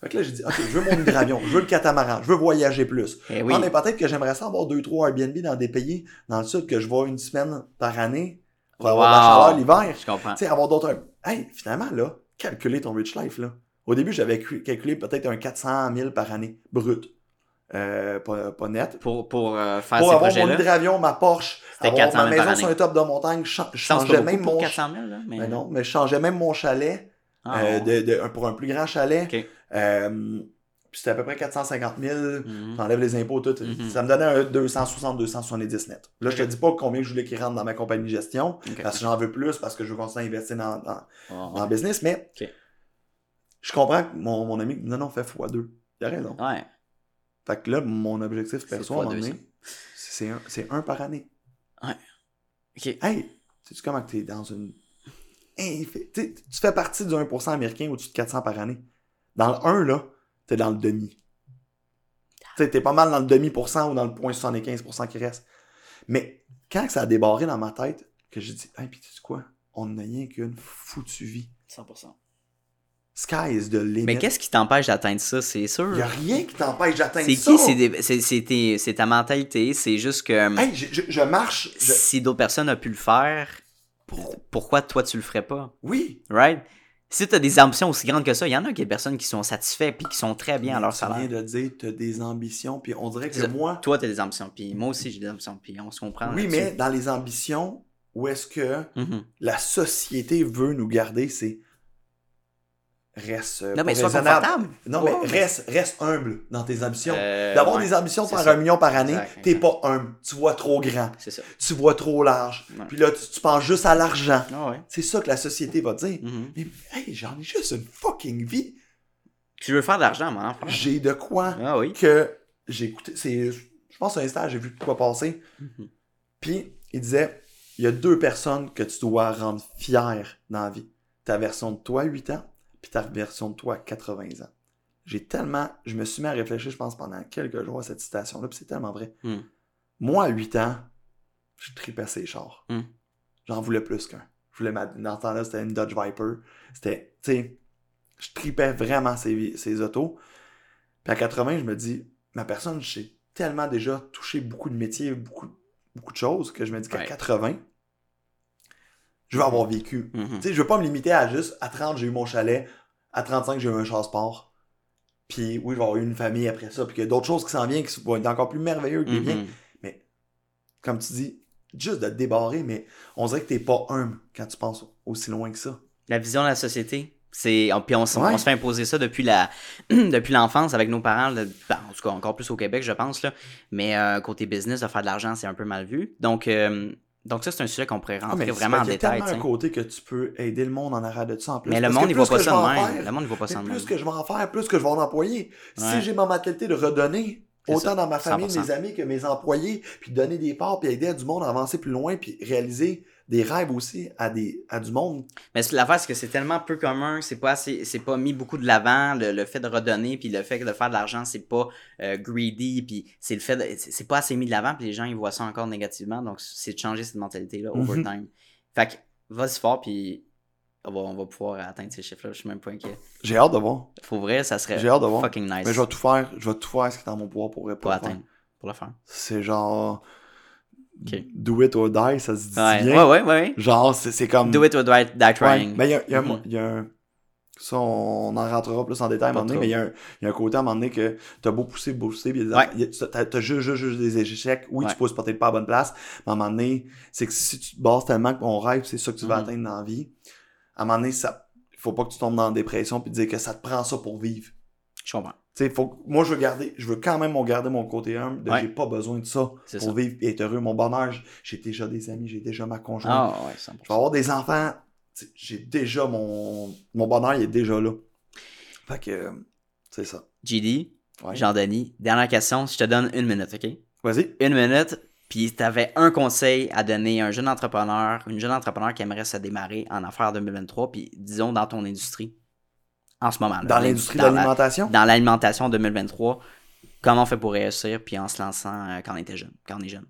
Fait que là, j'ai dit, OK, je veux mon hydravion, je veux le catamaran, je veux voyager plus. Eh oui. Ah, mais peut-être que j'aimerais ça avoir deux, trois Airbnb dans des pays dans le sud que je vois une semaine par année pour avoir de la chaleur l'hiver. Je comprends. Tu sais, avoir d'autres. Hey, finalement, là, calculer ton rich life, là. Au début, j'avais cu- calculé peut-être un 400 000 par année, brut. Euh, pas, pas net. Pour, pour euh, faire Pour ces avoir mon hydravion, ma Porsche, C'était avoir 400 ma 000 maison sur un top de montagne, je changeais même mon... 400 000, là, mais... Ben non, mais je changeais même mon chalet Ah, euh, de, de- pour un plus grand chalet. Puis c'était à peu près 450 000. Mhm. J'enlève les impôts, tout. Mhm. Ça me donnait un 260, 270 net. Là, je te dis pas combien je voulais qu'ils rentrent dans ma compagnie de gestion, parce que j'en veux plus, parce que je veux continuer à investir dans, dans, Oh, dans le business, mais je comprends que mon, mon ami, non, non, fait x2. Il a raison. Ouais. Fait que là, mon objectif perso, à un moment donné, c'est un, un par année. Ok. Hey, sais-tu comment que t'es dans une. Hey, tu fais partie du 1% américain au-dessus de 400 par année. Dans le 1, là, t'es dans le demi. Tu sais, t'es pas mal dans le demi-pourcent ou dans le 0.75% qui reste. Mais quand ça a débarré dans ma tête, que j'ai dit, hey, pis tu sais quoi? On n'a rien qu'une foutue vie. 100%. Sky is the limit. Mais qu'est-ce qui t'empêche d'atteindre ça, c'est sûr? Y a rien qui t'empêche d'atteindre C'est ça. qui? C'est des- C'est ta mentalité. C'est juste que Hey, je, je- je marche. je- si d'autres personnes ont pu le faire, pour- pourquoi toi tu le ferais pas? Oui. Right? Si tu as des ambitions aussi grandes que ça, il y en a qui des personnes qui sont satisfaits puis qui sont très bien à leur tu salaire. viens de dire, t'as des ambitions, puis on dirait que moi. Toi, tu as des ambitions, puis moi aussi j'ai des ambitions, puis on se comprend. Oui, mais dans les ambitions, où est-ce que Mhm. la société veut nous garder, c'est reste. euh, Non, mais sois raisonnable. confortable. Non, mais reste, reste humble dans tes ambitions. Euh, D'avoir ouais, des ambitions de faire ça. un million par année, t'es pas humble. Tu vois trop grand. C'est ça. Tu vois trop large. Ouais. Puis là, tu, tu penses juste à l'argent. Ah ouais. C'est ça que la société va te dire. Mhm. Mais hey, j'en ai juste une fucking vie. Tu veux faire de l'argent, mon enfant? J'ai de quoi Ah oui. que j'ai écouté. C'est, je pense sur Insta, j'ai vu de quoi passer. Mhm. Puis il disait il y a deux personnes que tu dois rendre fières dans la vie. Ta version de toi, 8 ans, puis ta version de toi, 80 ans. J'ai tellement. Je me suis mis à réfléchir, je pense, pendant quelques jours à cette citation-là, puis c'est tellement vrai. Mm. Moi, à 8 ans, je tripais ces chars. Mm. J'en voulais plus qu'un. Je voulais ma... Dans ce temps-là, c'était une Dodge Viper. C'était. Tu sais, je tripais vraiment ces, ces autos. Puis à 80, je me dis, ma personne, j'ai tellement déjà touché beaucoup de métiers, beaucoup, beaucoup de choses, que je me dis qu'à Ouais. 80, je vais avoir vécu. Mhm. Tu sais, je veux pas me limiter à juste, à 30, j'ai eu mon chalet, à 35, j'ai eu un char sport. Puis oui, je vais avoir eu une famille après ça, puis qu'il y a d'autres choses qui s'en viennent qui vont être encore plus merveilleux que des biens. Mhm. Comme tu dis, juste de te débarrer, mais on dirait que t'es pas humble quand tu penses aussi loin que ça. La vision de la société. C'est, puis on, s- Ouais. on se fait imposer ça depuis la depuis l'enfance avec nos parents, ben, en tout cas encore plus au Québec, je pense. Là. Mais euh, côté business, de faire de l'argent, c'est un peu mal vu. Donc, euh, donc ça, c'est un sujet qu'on pourrait rentrer c'est vraiment en parce qu'il y a détail. tellement un côté que tu peux aider le monde en arrière de ça en plus. Mais le monde, il voit pas ça de en même. faire, Le monde, il voit pas ça de plus que je vais en faire, plus que je vais en employer. Ouais. Si j'ai ma mentalité de redonner, autant ça, dans ma famille, 100%. mes amis que mes employés, puis donner des parts, puis aider à du monde à avancer plus loin, puis réaliser des rêves aussi à, des, à du monde. Mais c'est- l'affaire, c'est que c'est tellement peu commun, c'est pas assez, c'est pas mis beaucoup de l'avant, le, le fait de redonner, puis le fait de faire de l'argent, c'est pas euh, greedy, puis c'est le fait, de- c'est pas assez mis de l'avant, puis les gens ils voient ça encore négativement, donc c'est de changer cette mentalité-là over Mhm. time. Fait que vas-y fort, puis on va, on va pouvoir atteindre ces chiffres-là, je suis même pas inquiet. J'ai hâte de voir. Pour vrai, ça serait hâte de voir. fucking nice Mais je vais tout faire, je vais tout faire ce qui est dans mon pouvoir pour pour répondre. atteindre, pour le faire. C'est genre. Do it or die, ça se dit Ouais, bien. ouais, ouais, ouais. Genre, c'est comme. Do it or die, die trying. mais il y a, il y a- Mhm. y a un. Ça, on en rentrera plus en détail à un moment donné, mais il y, a un, il y a un côté à un moment donné que t'as beau pousser, pousser, puis t'as juste, juste, juste des échecs. Oui, Ouais. tu poses peut-être pas à la bonne place, mais à un moment donné, c'est que si tu te bases tellement que ton rêve, c'est ça que tu vas Mhm. atteindre dans la vie, à un moment donné, ça, faut pas que tu tombes dans la dépression puis te dire que ça te prend ça pour vivre. Je comprends. Faut moi, je veux garder, je veux quand même garder mon côté humble, de Ouais. j'ai pas besoin de ça C'est pour ça. vivre et être heureux. Mon bonheur, j'ai déjà des amis, j'ai déjà ma conjointe. Ah ouais, 100%. Je vais avoir des enfants. J'ai déjà mon. Mon bonheur, il est déjà là. Fait que. C'est ça. GD, Ouais. Jean-Denis, dernière question, je te donne une minute, ok? Vas-y. une minute, puis tu avais un conseil à donner à un jeune entrepreneur, une jeune entrepreneur qui aimerait se démarrer en affaires 2023, puis disons dans ton industrie, en ce moment. là, Dans l'industrie de l'alimentation. Dans l'alimentation 2023, comment on fait pour réussir, puis en se lançant euh, quand on était jeune, quand on est jeune?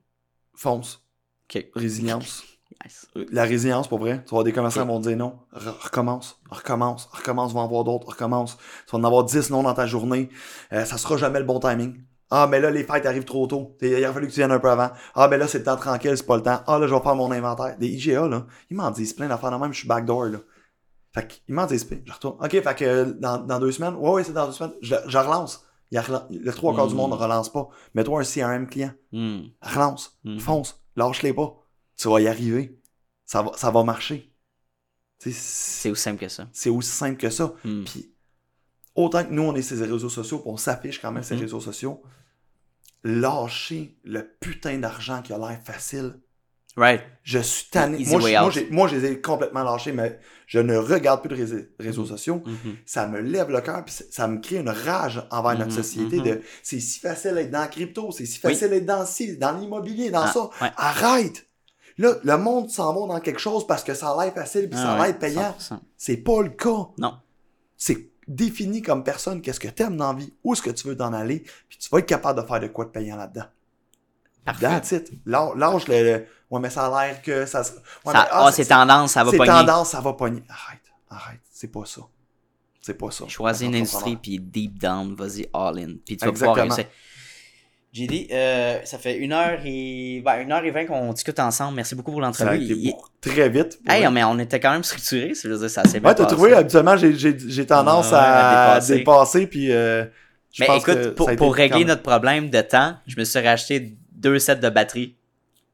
Fonce. Ok. Résilience. Nice. La résilience, pour vrai. Tu vas avoir des commerçants qui vont te dire non. Re- recommence. Recommence. Recommence. Va en voir d'autres. Recommence. Tu vas en avoir 10 non dans ta journée. Euh, ça sera jamais le bon timing. Ah, mais là, les fêtes arrivent trop tôt. Il a fallu que tu viennes un peu avant. Ah, mais là, c'est le temps tranquille, c'est pas le temps. Ah, là, je vais faire mon inventaire. Des IGA, là, ils m'en disent plein d'affaires de même, je suis backdoor, là. Fait qu'ils m'en disent. Je retourne. OK, fait que euh, dans, dans deux semaines, ouais, ouais, c'est dans deux semaines, je, je relance. Il le trois quarts du monde ne relance pas. Mets-toi un CRM client. Hmm. Relance. Mm. Fonce. Lâche-les pas. Tu vas y arriver. Ça va, ça va marcher. C'est aussi simple que ça. c'est aussi simple que ça. Hmm. Puis, autant que nous, on est ces réseaux sociaux, puis on s'affiche quand même ces réseaux sociaux, lâcher le putain d'argent qui a l'air facile, Right. Je suis tanné. Moi, je, moi, je les ai complètement lâchés, mais je ne regarde plus de réseaux, réseaux sociaux. Mhm. Ça me lève le cœur, puis ça- ça me crée une rage envers notre Mhm, société. de C'est si facile d'être dans la crypto, c'est si facile d'être dans ci, dans l'immobilier, dans Ah, ça. ouais. Arrête! Là, le monde s'en va dans quelque chose parce que ça a l'air facile puis ça Ah a ouais, l'air payant. 100%. C'est pas le cas. Non. C'est défini comme personne qu'est-ce que t'aimes dans la vie, où est-ce que tu veux t'en aller, puis tu vas être capable de faire de quoi de payant là-dedans. Parfait. That's it. Lâ- Lâche le, le- Ouais, mais ça a l'air que ça. se- Ouais, Ça- mais, ah, c'est tendance, ça va c'est pogner. tendance, ça va pogner. Arrête, arrête. C'est pas ça. C'est pas ça. Choisis une industrie, puis deep down, vas-y all in. Puis tu vas pouvoir Exactement. réussir. JD, euh, ça fait une heure et ben, une heure et vingt qu'on discute ensemble. Merci beaucoup pour l'entrevue. Il- très vite. Hey, mais on était quand même structuré, ça veut dire ça s'est bien Ouais, t'as trouvé, habituellement, j'ai, tendance Ouais, à à, dépasser. dépasser, puis euh, je Mais pense que écoute, pour, régler notre problème de temps, je me suis racheté deux sets de batteries.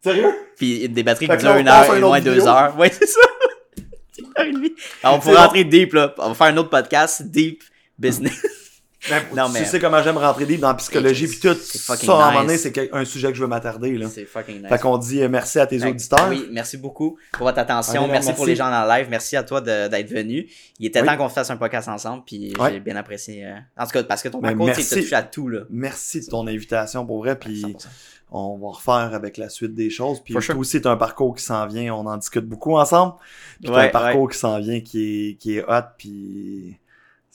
Sérieux? Puis des batteries qui durent une heure et moins deux heures. Ouais, c'est ça. Une heure et demie. Alors, on C'est pourra bon. rentrer deep, là. On va faire un autre podcast, Deep Business. Ben, Non, tu mais- sais comment j'aime rentrer deep dans la psychologie, puis tout. Ça, à un moment nice. donné, c'est un sujet que je veux m'attarder, là. C'est fucking nice. Fait qu'on dit euh, merci à tes que, auditeurs. Oui, merci beaucoup pour votre attention. Énorme merci, pour les gens dans le live. Merci à toi d'être venu. Il était Oui. temps qu'on fasse un podcast ensemble, puis j'ai bien apprécié. euh, En tout cas, parce que ton Ben, parcours, tu à tout, là. Merci de ton invitation pour vrai, puis 100%. on va refaire avec la suite des choses. Puis toi sure. aussi, t'as un parcours qui s'en vient, on en discute beaucoup ensemble. Puis t'as Ouais, un parcours qui s'en vient qui est, qui est hot, puis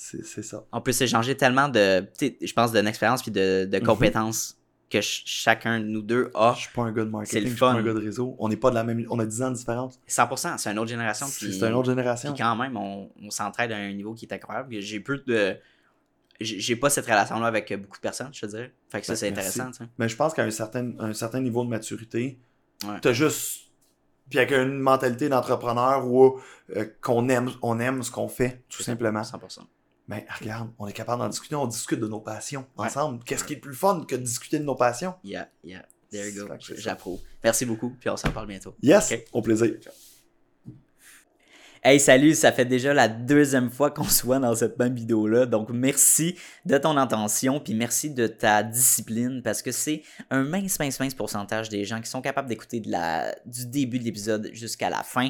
c'est c'est ça. On peut s'échanger tellement de, je pense, d'une expérience puis de, de Mhm. compétences que ch- chacun de nous deux a. Je suis pas un gars de C'est marketing, le je suis pas fun. un gars de réseau. On n'est pas de la même, on a 10 ans de différence. 100%, c'est une autre génération. C'est une autre génération. Puis quand même, on, on s'entraide à un niveau qui est incroyable. J'ai peu de. J'ai pas cette relation-là avec beaucoup de personnes, je te dirais. Fait que ça, Ben, c'est intéressant. Mais je pense qu'à un certain, un certain niveau de maturité, Ouais. t'as juste. Puis avec une mentalité d'entrepreneur où euh, qu'on aime, on aime ce qu'on fait, tout simplement. 100%. Mais regarde, on est capable d'en discuter, on discute de nos passions Ouais. ensemble. Qu'est-ce qui est le plus fun que de discuter de nos passions? Yeah, yeah. There you go. J'approuve. Merci beaucoup, puis on s'en parle bientôt. Yes, au plaisir. Hey, salut, ça fait déjà la deuxième fois qu'on se voit dans cette même vidéo-là. Donc, merci de ton intention, puis merci de ta discipline, parce que c'est un mince, mince, mince pourcentage des gens qui sont capables d'écouter de la, du début de l'épisode jusqu'à la fin.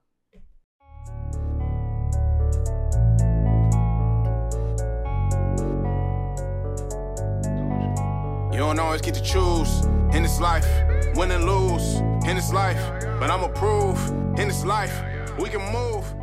You don't always get to choose in this life, win and lose in this life. But I'ma prove in this life, we can move.